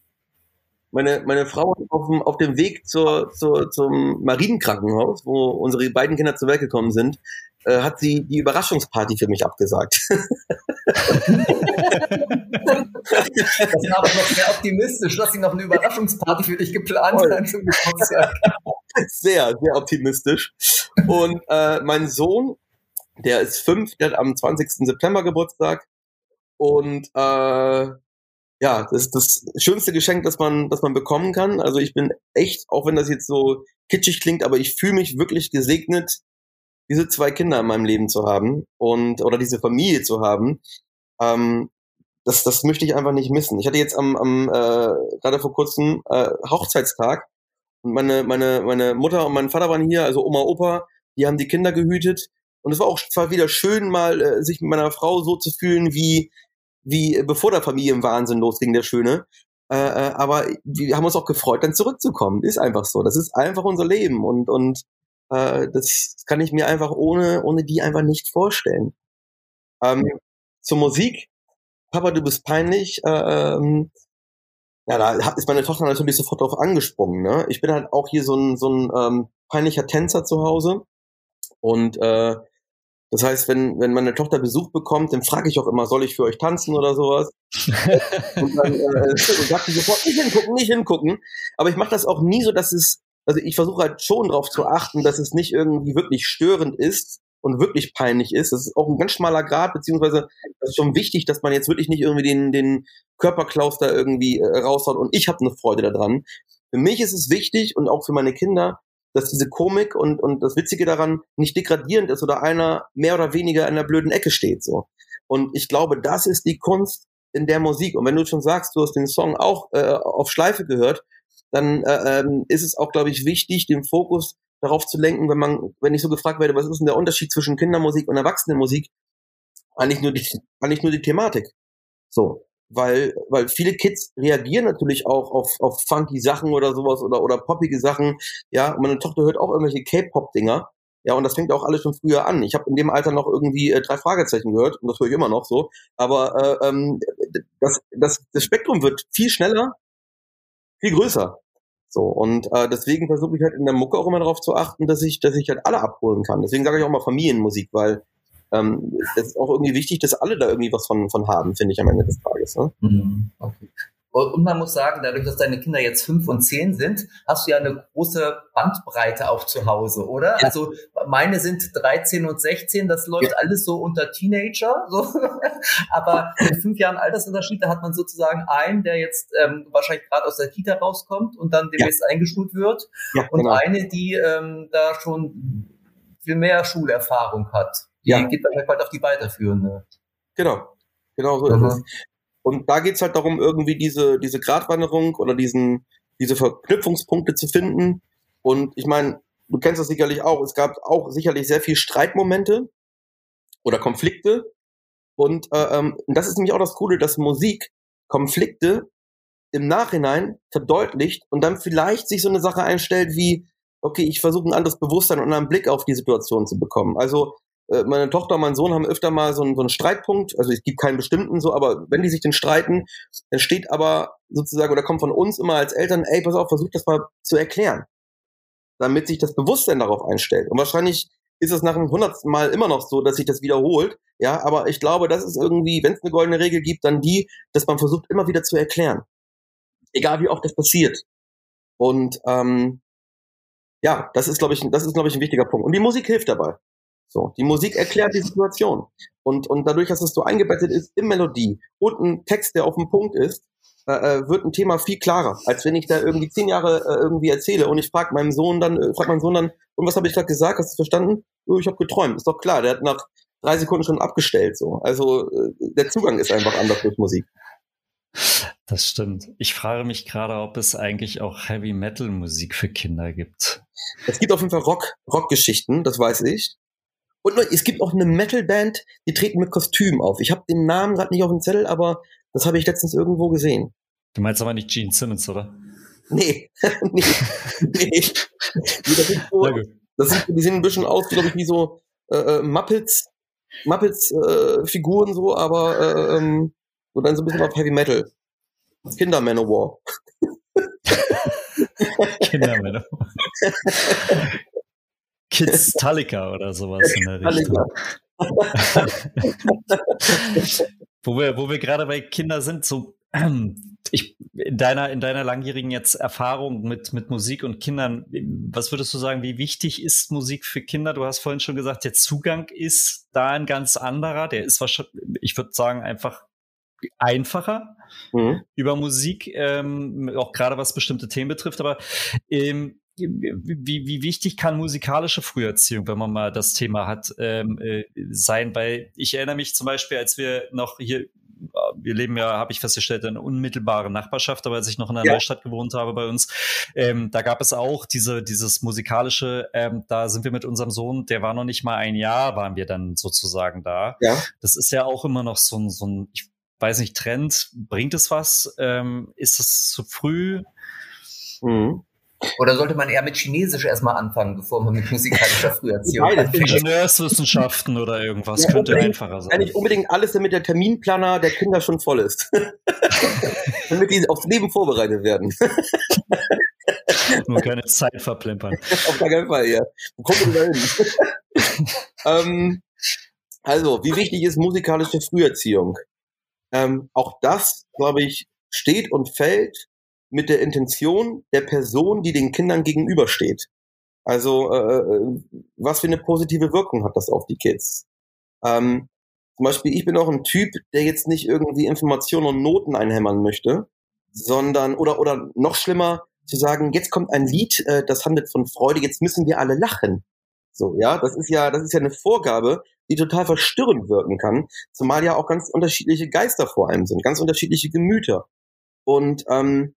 Meine, meine Frau auf dem, auf dem Weg zur, zur, zum Marienkrankenhaus, wo unsere beiden Kinder zur Welt gekommen sind, äh, hat sie die Überraschungsparty für mich abgesagt. das war aber noch sehr optimistisch, dass sie noch eine Überraschungsparty für dich geplant hat zum Geburtstag. sehr, sehr optimistisch. Und äh, mein Sohn, der ist fünf, der hat am 20. September Geburtstag. Und äh, ja, das ist das schönste Geschenk, das man, das man bekommen kann. Also ich bin echt, auch wenn das jetzt so kitschig klingt, aber ich fühle mich wirklich gesegnet, diese zwei Kinder in meinem Leben zu haben und oder diese Familie zu haben. Ähm, das, das möchte ich einfach nicht missen. Ich hatte jetzt am, am äh, gerade vor kurzem äh, Hochzeitstag meine, meine, meine Mutter und mein Vater waren hier, also Oma, Opa, die haben die Kinder gehütet. Und es war auch zwar wieder schön, mal äh, sich mit meiner Frau so zu fühlen, wie, wie bevor der Familienwahnsinn losging, der Schöne. Äh, äh, aber wir haben uns auch gefreut, dann zurückzukommen. Ist einfach so. Das ist einfach unser Leben. Und, und äh, das kann ich mir einfach ohne, ohne die einfach nicht vorstellen. Ähm, zur Musik. Papa, du bist peinlich. Äh, ähm, ja, da ist meine Tochter natürlich sofort drauf angesprungen. Ne? Ich bin halt auch hier so ein, so ein ähm, peinlicher Tänzer zu Hause. Und äh, das heißt, wenn, wenn meine Tochter Besuch bekommt, dann frage ich auch immer, soll ich für euch tanzen oder sowas? und dann äh, sagt sie sofort, nicht hingucken, nicht hingucken. Aber ich mache das auch nie so, dass es, also ich versuche halt schon darauf zu achten, dass es nicht irgendwie wirklich störend ist und wirklich peinlich ist. Das ist auch ein ganz schmaler Grad, beziehungsweise das ist schon wichtig, dass man jetzt wirklich nicht irgendwie den, den Körperklaus da irgendwie äh, raushaut und ich habe eine Freude daran. Für mich ist es wichtig und auch für meine Kinder, dass diese Komik und, und das Witzige daran nicht degradierend ist oder einer mehr oder weniger in der blöden Ecke steht, so. Und ich glaube, das ist die Kunst in der Musik. Und wenn du schon sagst, du hast den Song auch äh, auf Schleife gehört, dann äh, ähm, ist es auch, glaube ich, wichtig, den Fokus darauf zu lenken, wenn man, wenn ich so gefragt werde, was ist denn der Unterschied zwischen Kindermusik und Erwachsenenmusik, eigentlich nur die, eigentlich nur die Thematik. So weil, weil viele Kids reagieren natürlich auch auf, auf funky Sachen oder sowas oder, oder poppige Sachen. Ja, und meine Tochter hört auch irgendwelche K-Pop-Dinger. Ja, und das fängt auch alles schon früher an. Ich habe in dem Alter noch irgendwie äh, drei Fragezeichen gehört und das höre ich immer noch so. Aber äh, ähm, das, das, das Spektrum wird viel schneller, viel größer. So, und äh, deswegen versuche ich halt in der Mucke auch immer darauf zu achten, dass ich, dass ich halt alle abholen kann. Deswegen sage ich auch mal Familienmusik, weil ähm, ist auch irgendwie wichtig, dass alle da irgendwie was von, von haben, finde ich am Ende des Tages. Ne? Mhm. Okay. Und man muss sagen, dadurch, dass deine Kinder jetzt fünf und zehn sind, hast du ja eine große Bandbreite auch zu Hause, oder? Ja. Also meine sind 13 und 16, das läuft ja. alles so unter Teenager. So. Aber in fünf Jahren Altersunterschied, da hat man sozusagen einen, der jetzt ähm, wahrscheinlich gerade aus der Kita rauskommt und dann demnächst ja. eingeschult wird. und genau. eine, die ähm, da schon viel mehr Schulerfahrung hat. Die geht wahrscheinlich bald auf die weiterführende. Genau, genau so ist es. Und da geht's halt darum, irgendwie diese, diese Gratwanderung oder diesen, diese Verknüpfungspunkte zu finden. Und ich meine, du kennst das sicherlich auch, es gab auch sicherlich sehr viel Streitmomente oder Konflikte. Und äh, ähm, das ist nämlich auch das Coole, dass Musik Konflikte im Nachhinein verdeutlicht und dann vielleicht sich so eine Sache einstellt wie, okay, ich versuche ein anderes Bewusstsein und einen Blick auf die Situation zu bekommen. Also meine Tochter und mein Sohn haben öfter mal so einen, so einen Streitpunkt, also es gibt keinen bestimmten so, aber wenn die sich den streiten, dann steht aber sozusagen oder kommt von uns immer als Eltern, ey, pass auf, versuch das mal zu erklären, damit sich das Bewusstsein darauf einstellt. Und wahrscheinlich ist es nach dem hundertsten Mal immer noch so, dass sich das wiederholt, ja, aber ich glaube, das ist irgendwie, wenn es eine goldene Regel gibt, dann die, dass man versucht immer wieder zu erklären, egal wie oft das passiert. Und ähm, ja, das ist, glaube ich, das ist, glaube ich, ein wichtiger Punkt. Und die Musik hilft dabei. So, die Musik erklärt die Situation. Und, und dadurch, dass es so eingebettet ist in Melodie und ein Text, der auf dem Punkt ist, äh, äh, wird ein Thema viel klarer, als wenn ich da irgendwie zehn Jahre äh, irgendwie erzähle und ich frage meinem Sohn dann, äh, frag meinen Sohn dann, und was habe ich gerade gesagt? Hast du verstanden? Oh, ich habe geträumt. Ist doch klar, der hat nach drei Sekunden schon abgestellt. So, also äh, der Zugang ist einfach anders durch Musik. Das stimmt. Ich frage mich gerade, ob es eigentlich auch Heavy Metal Musik für Kinder gibt. Es gibt auf jeden Fall Rock, Rockgeschichten, das weiß ich. Und es gibt auch eine Metalband, die treten mit Kostüm auf. Ich habe den Namen gerade nicht auf dem Zettel, aber das habe ich letztens irgendwo gesehen. Du meinst aber nicht Gene Simmons, oder? Nee, nee, nee. Das sind so, das sind, die sehen ein bisschen aus, glaube ich, wie so äh, äh, Muppets, Muppets äh, so, aber äh, ähm, so dann so ein bisschen auf Heavy Metal. Kinder Manowar. Kinder Manowar. Kids Talika oder sowas in der Richtung. wo wir, wo wir gerade bei Kindern sind, so ich, in deiner, in deiner langjährigen jetzt Erfahrung mit, mit Musik und Kindern, was würdest du sagen, wie wichtig ist Musik für Kinder? Du hast vorhin schon gesagt, der Zugang ist da ein ganz anderer. Der ist wahrscheinlich, ich würde sagen, einfach einfacher mhm. über Musik, ähm, auch gerade was bestimmte Themen betrifft. Aber ähm, wie, wie wichtig kann musikalische Früherziehung, wenn man mal das Thema hat, ähm, äh, sein? Weil ich erinnere mich zum Beispiel, als wir noch hier wir leben ja, habe ich festgestellt, in unmittelbarer Nachbarschaft, aber als ich noch in einer ja. Neustadt gewohnt habe bei uns, ähm, da gab es auch diese, dieses musikalische, ähm, da sind wir mit unserem Sohn, der war noch nicht mal ein Jahr, waren wir dann sozusagen da. Ja. Das ist ja auch immer noch so ein, so ein ich weiß nicht, Trend. Bringt es was? Ähm, ist es zu früh? Mhm. Oder sollte man eher mit Chinesisch erstmal anfangen, bevor man mit musikalischer Früherziehung anfängt? Ingenieurswissenschaften oder irgendwas ja, könnte einfacher sein. Nicht unbedingt alles, damit der Terminplaner der Kinder schon voll ist. damit die aufs Leben vorbereitet werden. Nur keine Zeit verplempern. Auf gar keinen Fall, ja. Wo kommen wir da hin? ähm, also, wie wichtig ist musikalische Früherziehung? Ähm, auch das, glaube ich, steht und fällt mit der Intention der Person, die den Kindern gegenübersteht. Also äh, äh, was für eine positive Wirkung hat das auf die Kids? Ähm, zum Beispiel, ich bin auch ein Typ, der jetzt nicht irgendwie Informationen und Noten einhämmern möchte, sondern oder oder noch schlimmer zu sagen, jetzt kommt ein Lied, äh, das handelt von Freude, jetzt müssen wir alle lachen. So, ja, das ist ja, das ist ja eine Vorgabe, die total verstörend wirken kann, zumal ja auch ganz unterschiedliche Geister vor einem sind, ganz unterschiedliche Gemüter. Und ähm,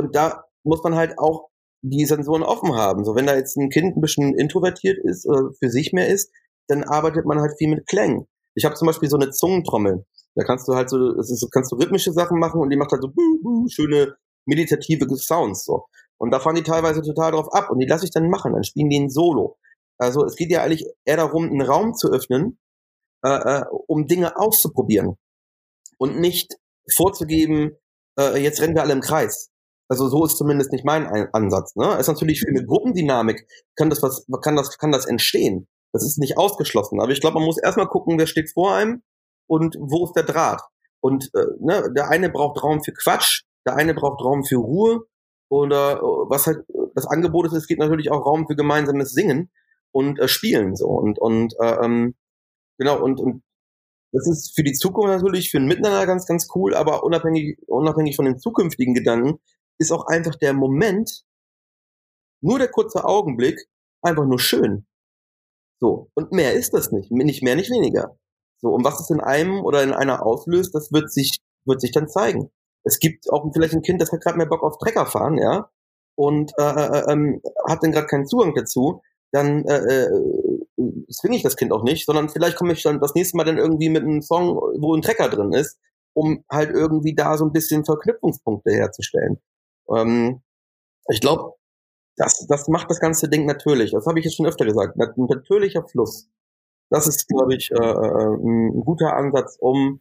und da muss man halt auch die Sensoren offen haben. So, wenn da jetzt ein Kind ein bisschen introvertiert ist oder für sich mehr ist, dann arbeitet man halt viel mit Klängen. Ich habe zum Beispiel so eine Zungentrommel. Da kannst du halt so, das ist, kannst du rhythmische Sachen machen und die macht halt so schöne meditative Sounds so. Und da fahren die teilweise total drauf ab und die lasse ich dann machen. Dann spielen die ein Solo. Also es geht ja eigentlich eher darum, einen Raum zu öffnen, äh, äh, um Dinge auszuprobieren und nicht vorzugeben, äh, jetzt rennen wir alle im Kreis. Also so ist zumindest nicht mein Ansatz. Ne? ist natürlich für eine Gruppendynamik kann das was, kann das, kann das entstehen. Das ist nicht ausgeschlossen. Aber ich glaube, man muss erstmal gucken, wer steht vor einem und wo ist der Draht. Und äh, ne, der eine braucht Raum für Quatsch, der eine braucht Raum für Ruhe. Oder äh, was halt das Angebot ist, es geht natürlich auch Raum für gemeinsames Singen und äh, Spielen so. Und, und äh, ähm, genau, und, und das ist für die Zukunft natürlich, für ein Miteinander ganz, ganz cool, aber unabhängig, unabhängig von den zukünftigen Gedanken ist auch einfach der Moment, nur der kurze Augenblick, einfach nur schön. So. Und mehr ist das nicht. Nicht mehr, nicht weniger. So. Und was es in einem oder in einer auslöst, das wird sich, wird sich dann zeigen. Es gibt auch vielleicht ein Kind, das hat gerade mehr Bock auf Trecker fahren, ja, und äh, äh, äh ähm, hat dann gerade keinen Zugang dazu, dann äh, äh, zwinge ich das Kind auch nicht, sondern vielleicht komme ich dann das nächste Mal dann irgendwie mit einem Song, wo ein Trecker drin ist, um halt irgendwie da so ein bisschen Verknüpfungspunkte herzustellen. Ähm, ich glaube, das, das macht das ganze Ding natürlich. Das habe ich jetzt schon öfter gesagt. Ein natürlicher Fluss. Das ist, glaube ich, äh, äh, ein guter Ansatz, um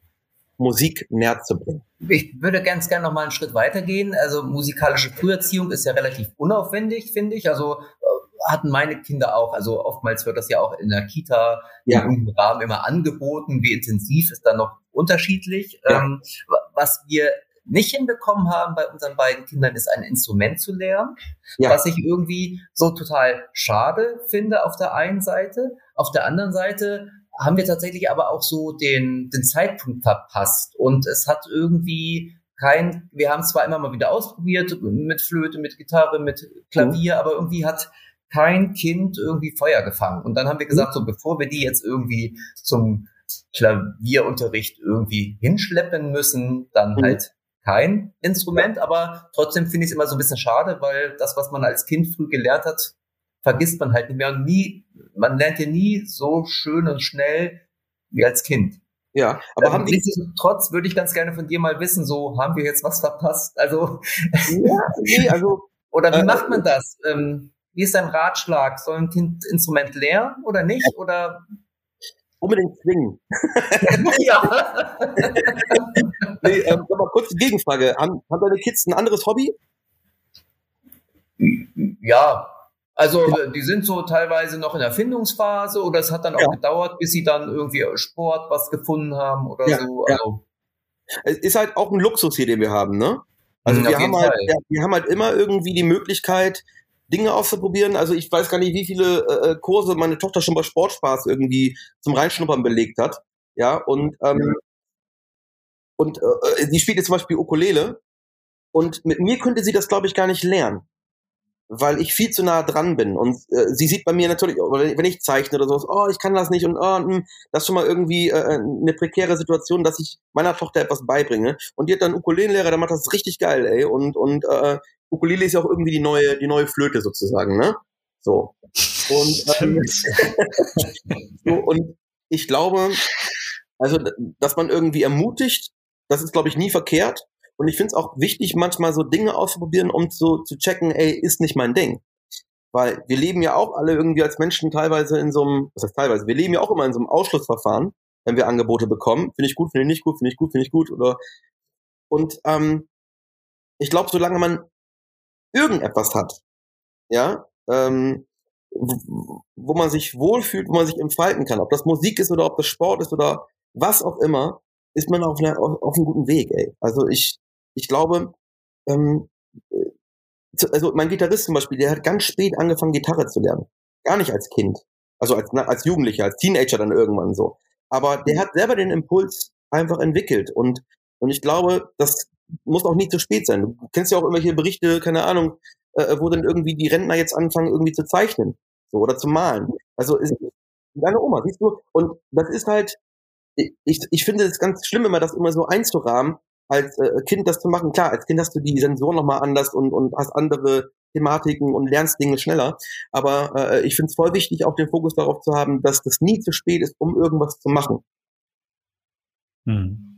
Musik näher zu bringen. Ich würde ganz gerne noch mal einen Schritt weitergehen. Also musikalische Früherziehung ist ja relativ unaufwendig, finde ich. Also äh, hatten meine Kinder auch. Also oftmals wird das ja auch in der Kita ja. im Rahmen immer angeboten. Wie intensiv ist da noch unterschiedlich. Ja. Ähm, was wir nicht hinbekommen haben bei unseren beiden Kindern, ist ein Instrument zu lernen, ja. was ich irgendwie so total schade finde auf der einen Seite. Auf der anderen Seite haben wir tatsächlich aber auch so den, den Zeitpunkt verpasst und es hat irgendwie kein, wir haben zwar immer mal wieder ausprobiert mit Flöte, mit Gitarre, mit Klavier, mhm. aber irgendwie hat kein Kind irgendwie Feuer gefangen. Und dann haben wir mhm. gesagt, so bevor wir die jetzt irgendwie zum Klavierunterricht irgendwie hinschleppen müssen, dann mhm. halt kein Instrument, aber trotzdem finde ich es immer so ein bisschen schade, weil das, was man als Kind früh gelernt hat, vergisst man halt nicht mehr und nie, man lernt ja nie so schön und schnell wie als Kind. Ja, aber ähm, haben die trotz würde ich ganz gerne von dir mal wissen, so haben wir jetzt was verpasst? Also, ja, nee, also oder wie äh, macht man das? Ähm, wie ist dein Ratschlag? Soll ein Kind Instrument lernen oder nicht? Oder unbedingt zwingen. ja. nee, ähm, mal kurz die Gegenfrage. Haben, haben deine Kids ein anderes Hobby? Ja, also die sind so teilweise noch in der Findungsphase oder es hat dann auch ja. gedauert, bis sie dann irgendwie Sport was gefunden haben oder ja, so. Also. Es ist halt auch ein Luxus hier, den wir haben, ne? Also mhm, wir haben halt, wir haben halt immer irgendwie die Möglichkeit, Dinge auszuprobieren. Also ich weiß gar nicht, wie viele äh, äh, Kurse meine Tochter schon bei Sportspaß irgendwie zum Reinschnuppern belegt hat. Ja, und ähm, und äh, sie spielt jetzt zum Beispiel Ukulele und mit mir könnte sie das, glaube ich, gar nicht lernen weil ich viel zu nah dran bin. Und äh, sie sieht bei mir natürlich, wenn ich zeichne oder so, oh, ich kann das nicht und oh, mh, hm, das ist schon mal irgendwie äh, eine prekäre Situation, dass ich meiner Tochter etwas beibringe. Und die hat dann Ukulelenlehrer, der macht das richtig geil, ey. Und, und äh, Ukulele ist ja auch irgendwie die neue, die neue Flöte sozusagen, ne? So. Und, ähm, so, und ich glaube, also, dass man irgendwie ermutigt, das ist, glaube ich, nie verkehrt. Und ich finde es auch wichtig, manchmal so Dinge auszuprobieren, um so zu checken, ey, ist nicht mein Ding. Weil wir leben ja auch alle irgendwie als Menschen teilweise in so einem, was heißt teilweise, wir leben ja auch immer in so einem Ausschlussverfahren, wenn wir Angebote bekommen. Finde ich gut, finde ich nicht gut, finde ich gut, finde ich gut. Oder und ähm, ich glaube, solange man irgendetwas hat, ja, ähm, wo man sich wohlfühlt, wo man sich entfalten kann, ob das Musik ist oder ob das Sport ist oder was auch immer, ist man auf, einer, auf, auf einem guten Weg, ey. Also ich, ich glaube, ähm, äh, also mein Gitarrist zum Beispiel, der hat ganz spät angefangen, Gitarre zu lernen. Gar nicht als Kind. Also als, als Jugendlicher, als Teenager dann irgendwann so. Aber der mhm. hat selber den Impuls einfach entwickelt. Und, und ich glaube, das muss auch nie zu spät sein. Du kennst ja auch irgendwelche Berichte, keine Ahnung, äh, wo dann irgendwie die Rentner jetzt anfangen, irgendwie zu zeichnen. So, oder zu malen. Also ist, deine Oma, siehst du? Und das ist halt, ich, ich finde es ganz schlimm, immer das immer so einzurahmen, als äh, Kind das zu machen. Klar, als Kind hast du die Sensoren nochmal anders und, und hast andere Thematiken und lernst Dinge schneller. Aber äh, ich finde es voll wichtig, auch den Fokus darauf zu haben, dass das nie zu spät ist, um irgendwas zu machen. Hm.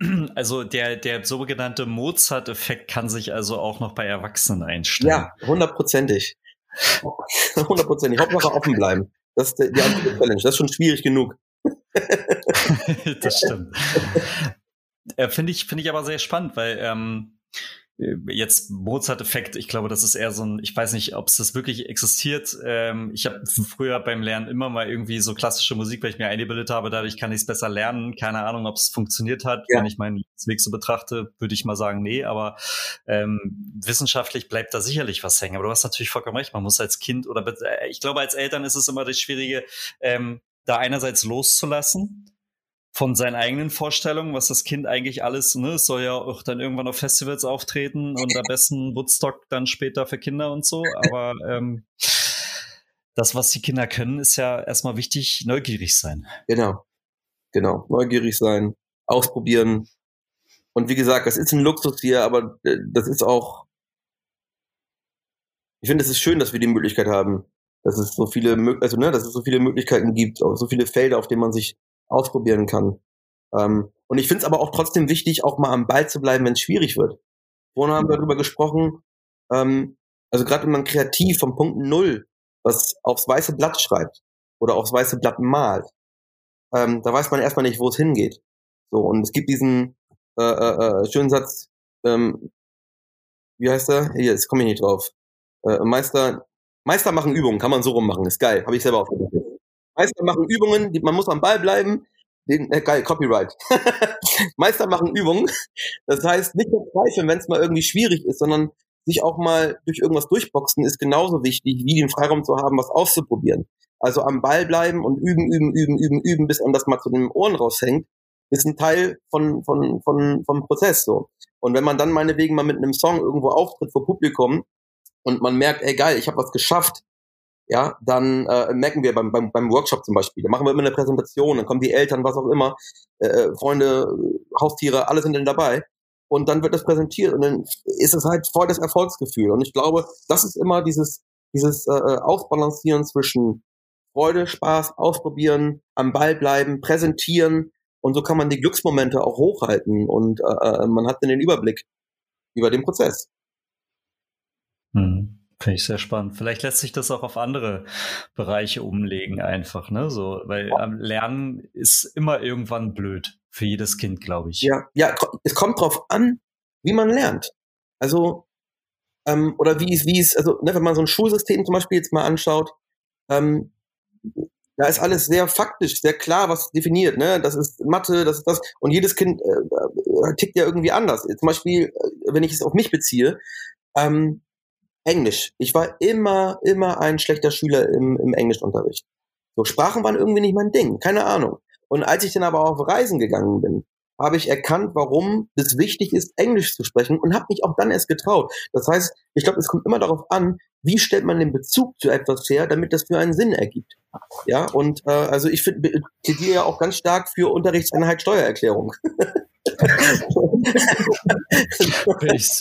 Also der, der sogenannte Mozart-Effekt kann sich also auch noch bei Erwachsenen einstellen. Ja, hundertprozentig. Hundertprozentig. Hauptsache offen bleiben. Das ist die einzige Challenge. Das ist schon schwierig genug. das stimmt. Äh, Finde ich, finde ich aber sehr spannend, weil ähm, äh, jetzt Mozart-Effekt, ich glaube, das ist eher so ein, ich weiß nicht, ob es das wirklich existiert. Ähm, ich habe früher beim Lernen immer mal irgendwie so klassische Musik, weil ich mir eingebildet habe, dadurch kann ich es besser lernen. Keine Ahnung, ob es funktioniert hat. Ja. Wenn ich meinen Weg so betrachte, würde ich mal sagen, nee, aber ähm, wissenschaftlich bleibt da sicherlich was hängen. Aber du hast natürlich vollkommen recht, man muss als Kind oder äh, ich glaube, als Eltern ist es immer das Schwierige, ähm, da einerseits loszulassen von seinen eigenen Vorstellungen, was das Kind eigentlich alles, ne, es soll ja auch dann irgendwann auf Festivals auftreten und am besten Woodstock dann später für Kinder und so, aber ähm, das, was die Kinder können, ist ja erstmal wichtig, neugierig sein. Genau, genau, neugierig sein, ausprobieren. Und wie gesagt, das ist ein Luxus hier, aber äh, das ist auch, ich finde, es ist schön, dass wir die Möglichkeit haben, dass es so viele, also ne, dass es so viele Möglichkeiten gibt, auch so viele Felder, auf denen man sich ausprobieren kann. Ähm, und ich finde es aber auch trotzdem wichtig, auch mal am Ball zu bleiben, wenn es schwierig wird. Vorhin haben wir darüber gesprochen, ähm, also gerade wenn man kreativ vom Punkt Null was aufs weiße Blatt schreibt oder aufs weiße Blatt malt, ähm, da weiß man erstmal nicht, wo es hingeht. So, und es gibt diesen äh, äh, äh schönen Satz, ähm, wie heißt er? Hier, jetzt komme ich nicht drauf. Äh, Meister, Meister machen Übungen, kann man so rummachen, ist geil, habe ich selber aufgedacht. Meister machen Übungen, die, man muss am Ball bleiben. Den, äh, geil, Copyright. Meister machen Übungen. Das heißt, nicht verzweifeln, wenn es mal irgendwie schwierig ist, sondern sich auch mal durch irgendwas durchboxen ist genauso wichtig, wie den Freiraum zu haben, was auszuprobieren. Also am Ball bleiben und üben, üben, üben, üben, üben, bis einem das mal zu den Ohren raushängt, ist ein Teil von, von, von, vom Prozess so. Und wenn man dann meinetwegen mal mit einem Song irgendwo auftritt vor Publikum und man merkt, ey geil, ich habe was geschafft, ja, dann äh, merken wir beim, beim, beim Workshop zum Beispiel, da machen wir immer eine Präsentation, dann kommen die Eltern, was auch immer, äh, äh Freunde, Haustiere, alle sind dann dabei und dann wird das präsentiert und dann ist es halt voll das Erfolgsgefühl und ich glaube, das ist immer dieses dieses äh, äh, Ausbalancieren zwischen Freude, Spaß, ausprobieren, am Ball bleiben, präsentieren und so kann man die Glücksmomente auch hochhalten und äh, äh man hat dann den Überblick über den Prozess. Hm. Finde ich sehr spannend. Vielleicht lässt sich das auch auf andere Bereiche umlegen, einfach, ne? So, weil ja. Lernen ist immer irgendwann blöd für jedes Kind, glaube ich. Ja, ja, es kommt drauf an, wie man lernt. Also, ähm, oder wie es, wie es, also, ne, wenn man so ein Schulsystem zum Beispiel jetzt mal anschaut, ähm, da ist alles sehr faktisch, sehr klar, was definiert. Ne? Das ist Mathe, das ist das. Und jedes Kind äh, äh tickt ja irgendwie anders. Zum Beispiel, äh, wenn ich es auf mich beziehe, ähm, Englisch. Ich war immer, immer ein schlechter Schüler im, im Englischunterricht. So Sprachen waren irgendwie nicht mein Ding, keine Ahnung. Und als ich dann aber auf Reisen gegangen bin, habe ich erkannt, warum es wichtig ist, Englisch zu sprechen und habe mich auch dann erst getraut. Das heißt, ich glaube, es kommt immer darauf an, wie stellt man den Bezug zu etwas her, damit das für einen Sinn ergibt. Ja, und äh, also ich plädiere ja auch ganz stark für Unterrichtseinheit Steuererklärung.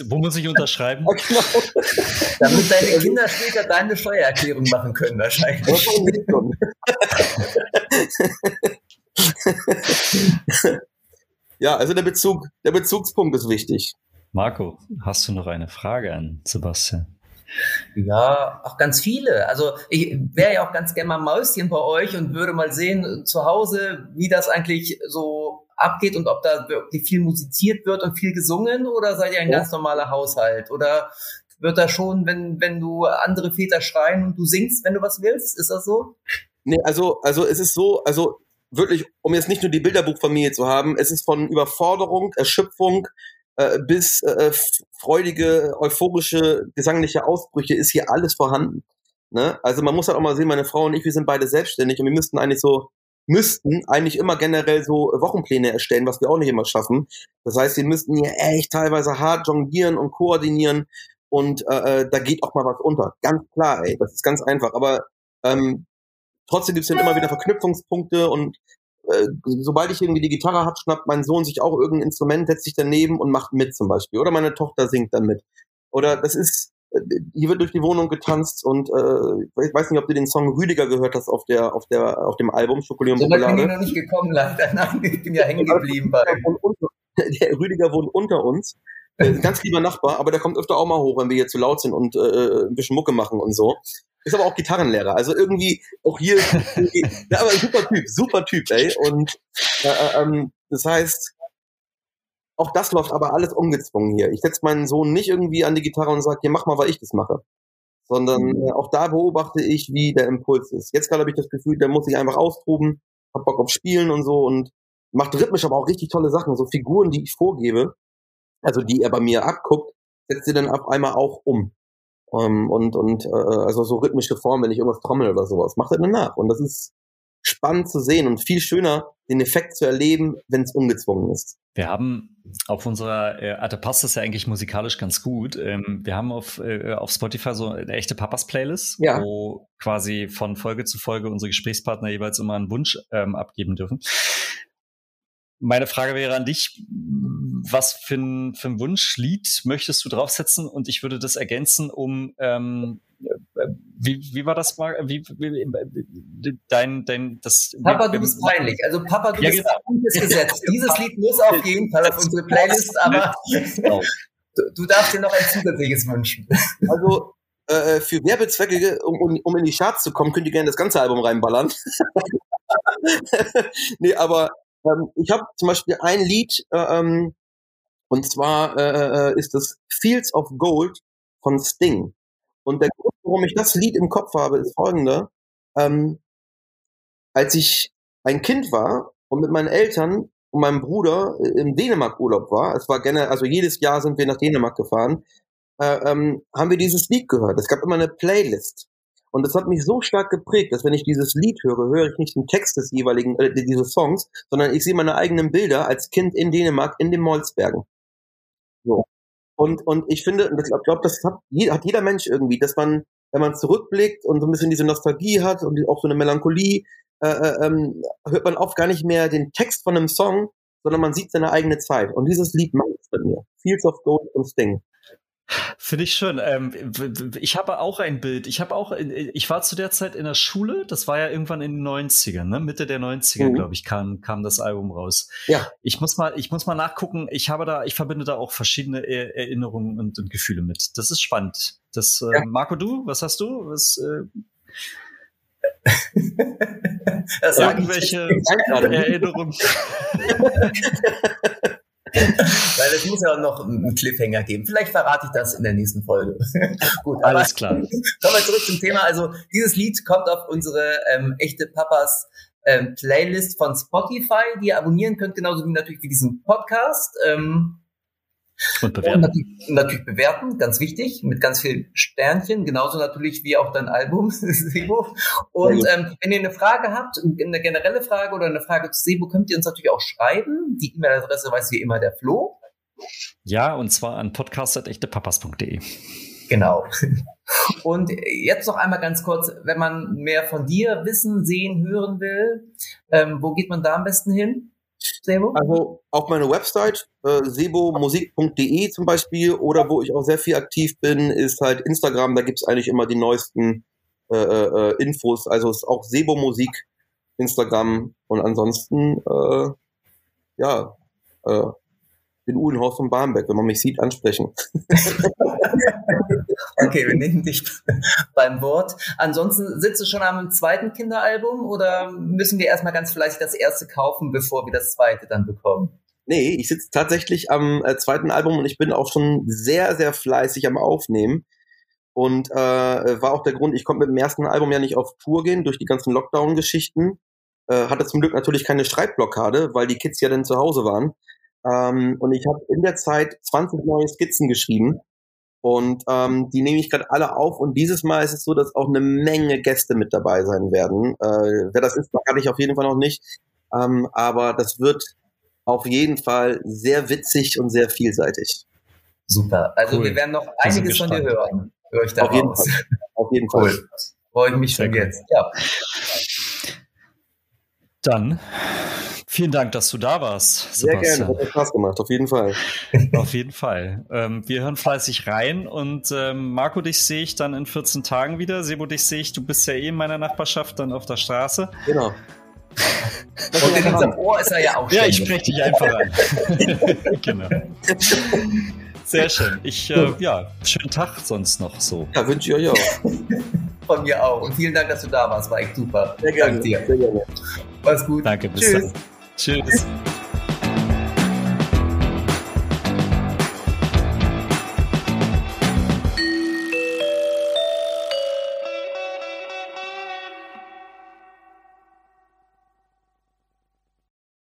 wo muss ich unterschreiben? Ja, genau. Damit deine Kinder später deine Steuererklärung machen können, wahrscheinlich. ja, also der Bezug, der Bezugspunkt ist wichtig. Marco, hast du noch eine Frage an Sebastian? Ja, auch ganz viele. Also ich wäre ja auch ganz gerne mal Mäuschen bei euch und würde mal sehen zu Hause, wie das eigentlich so abgeht und ob da wirklich viel musiziert wird und viel gesungen oder seid ihr ein ja. ganz normaler Haushalt? Oder wird da schon, wenn, wenn du andere Väter schreien und du singst, wenn du was willst? Ist das so? Nee, also, also es ist so, also wirklich, um jetzt nicht nur die Bilderbuchfamilie zu haben, es ist von Überforderung, Erschöpfung, äh, bis äh, freudige, euphorische, gesangliche Ausbrüche ist hier alles vorhanden. Ne? Also man muss halt auch mal sehen, meine Frau und ich, wir sind beide selbstständig und wir müssten eigentlich so, müssten eigentlich immer generell so Wochenpläne erstellen, was wir auch nicht immer schaffen. Das heißt, wir müssten hier echt teilweise hart jonglieren und koordinieren und äh, äh da geht auch mal was unter. Ganz klar, ey, das ist ganz einfach. Aber ähm, trotzdem gibt's dann immer wieder Verknüpfungspunkte und äh, sobald ich irgendwie die Gitarre hab, schnappt mein Sohn sich auch irgendein Instrument, setzt sich daneben und macht mit zum Beispiel. Oder meine Tochter singt dann mit. Oder das ist, äh, hier wird durch die Wohnung getanzt und äh, ich weiß nicht, ob du den Song Rüdiger gehört hast auf der auf der auf dem Album Schokolade und so Schokolade. bin ich noch nicht gekommen leider. Nein, ich bin ja hängen geblieben bei. Der Rüdiger wohnt unter uns. Ganz lieber Nachbar, aber der kommt öfter auch mal hoch, wenn wir hier zu laut sind und äh, ein bisschen Mucke machen und so ist aber auch Gitarrenlehrer. Also irgendwie auch hier, ja, aber super Typ, super Typ, ey. Und äh, äh, ähm, das heißt, auch das läuft aber alles ungezwungen hier. Ich setze meinen Sohn nicht irgendwie an die Gitarre und sage, hier mach mal, weil ich das mache. Sondern mhm. äh, auch da beobachte ich, wie der Impuls ist. Jetzt gerade habe ich das Gefühl, der muss sich einfach austoben, hab Bock auf Spielen und so und macht rhythmisch aber auch richtig tolle Sachen. So Figuren, die ich vorgebe, also die er bei mir abguckt, setzt sie dann auf einmal auch um. Ähm, und und äh, also so rhythmische Form, wenn ich irgendwas trommel oder sowas, macht er dann nach. Und das ist spannend zu sehen und viel schöner, den Effekt zu erleben, wenn es ungezwungen ist. Wir haben auf unserer, äh, da passt das ja eigentlich musikalisch ganz gut. Ähm, wir haben auf, äh, auf Spotify so eine echte Papas-Playlist, ja. wo quasi von Folge zu Folge unsere Gesprächspartner jeweils immer einen Wunsch ähm, abgeben dürfen. Meine Frage wäre an dich, was für ein, für ein Wunschlied möchtest du draufsetzen? Und ich würde das ergänzen um ähm, äh, wie, wie war das mal? Wie, wie, dein, dein, das, Papa, du bist peinlich. Also Papa, du ja, bist genau. Gesetz. Dieses Lied muss auf jeden Fall auf unsere Playlist, aber genau. du, du darfst dir noch ein zusätzliches wünschen. Also äh, für Werbezwecke, um, um in die Charts zu kommen, könnt ihr gerne das ganze Album reinballern. nee, aber ähm, ich habe zum Beispiel ein Lied, äh, ähm, und zwar äh, äh, ist das Fields of Gold von Sting. Und der Grund, warum ich das Lied im Kopf habe, ist folgender. Ähm, als ich ein Kind war und mit meinen Eltern und meinem Bruder im Dänemark-Urlaub war, es war gerne, also jedes Jahr sind wir nach Dänemark gefahren, äh, ähm, haben wir dieses Lied gehört. Es gab immer eine Playlist. Und das hat mich so stark geprägt, dass wenn ich dieses Lied höre, höre ich nicht den Text des jeweiligen, äh, dieses Songs, sondern ich sehe meine eigenen Bilder als Kind in Dänemark in den Molsbergen. So. Und, und ich finde, ich glaube, das hat, hat jeder Mensch irgendwie, dass man, wenn man zurückblickt und so ein bisschen diese Nostalgie hat und auch so eine Melancholie, äh, äh, ähm, hört man oft gar nicht mehr den Text von einem Song, sondern man sieht seine eigene Zeit. Und dieses Lied macht es mit mir. Fields of Gold und Sting. Finde ich schön. Ähm, ich habe auch ein Bild. Ich habe auch, ich war zu der Zeit in der Schule, das war ja irgendwann in den 90ern, ne? Mitte der 90er, mhm. glaube ich, kam, kam das Album raus. Ja. Ich muss mal, ich muss mal nachgucken. Ich habe da, ich verbinde da auch verschiedene er Erinnerungen und, und, Gefühle mit. Das ist spannend. Das, äh, ja. Marco, du, was hast du? Was, äh, irgendwelche Erinnerungen. Weil es muss ja auch noch einen Cliffhanger geben. Vielleicht verrate ich das in der nächsten Folge. Gut, alles klar. Kommen wir zurück zum Thema. Also dieses Lied kommt auf unsere ähm, echte Papas ähm, Playlist von Spotify, die ihr abonnieren könnt, genauso wie natürlich wie diesen Podcast. Ähm, und bewerten. Und natürlich, natürlich, bewerten, ganz wichtig, mit ganz vielen Sternchen, genauso natürlich wie auch dein Album, Sebo. Und ähm, wenn ihr eine Frage habt, eine generelle Frage oder eine Frage zu Sebo, könnt ihr uns natürlich auch schreiben. Die E-Mail-Adresse weiß wie immer der Flo. Ja, und zwar an podcast.echtepapas.de. Genau. Und jetzt noch einmal ganz kurz, wenn man mehr von dir wissen, sehen, hören will, ähm, wo geht man da am besten hin? Sebo? Also auf meine Website, äh, sebomusik.de zum Beispiel, oder wo ich auch sehr viel aktiv bin, ist halt Instagram, da gibt's eigentlich immer die neuesten äh, äh, Infos. Also ist auch Sebo Musik, Instagram und ansonsten, äh, ja, äh, in Uhlenhaus von Barmbek, wenn man mich sieht, ansprechen. okay, wir nehmen dich beim Wort. Ansonsten sitzt du schon am zweiten Kinderalbum oder müssen wir erstmal ganz fleißig das erste kaufen, bevor wir das zweite dann bekommen? Nee, ich sitze tatsächlich am äh, zweiten Album und ich bin auch schon sehr, sehr fleißig am Aufnehmen. Und äh, war auch der Grund, ich konnte mit dem ersten Album ja nicht auf Tour gehen durch die ganzen Lockdown-Geschichten. Äh, hatte zum Glück natürlich keine Schreibblockade, weil die Kids ja dann zu Hause waren. Ähm, und ich habe in der Zeit 20 neue Skizzen geschrieben. Und ähm, die nehme ich gerade alle auf. Und dieses Mal ist es so, dass auch eine Menge Gäste mit dabei sein werden. Äh, wer das ist, kann ich auf jeden Fall noch nicht. Ähm, aber das wird auf jeden Fall sehr witzig und sehr vielseitig. Super. Also cool. wir werden noch einiges von dir hören. Hör ich da auf jeden Fall. Auf jeden Fall. Cool. Freue ich mich schon jetzt. Ja. Dann Vielen Dank, dass du da warst. Sebastian. Sehr gerne, hat Spaß gemacht, auf jeden Fall. auf jeden Fall. Ähm, wir hören fleißig rein und ähm, Marco, dich sehe ich dann in 14 Tagen wieder. Sebo, dich sehe ich, du bist ja eh in meiner Nachbarschaft, dann auf der Straße. Genau. und in unserem Ohr ist er ja auch Ja, ich spreche dich einfach an. genau. Sehr schön. Ich, äh, ja, schönen Tag sonst noch so. Ja, wünsche ich euch auch. Von mir auch. Und vielen Dank, dass du da warst. War echt super. Sehr gerne. Danke dir. Sehr gerne. Mach's gut. Danke, bis Tschüss. dann. Tschüss.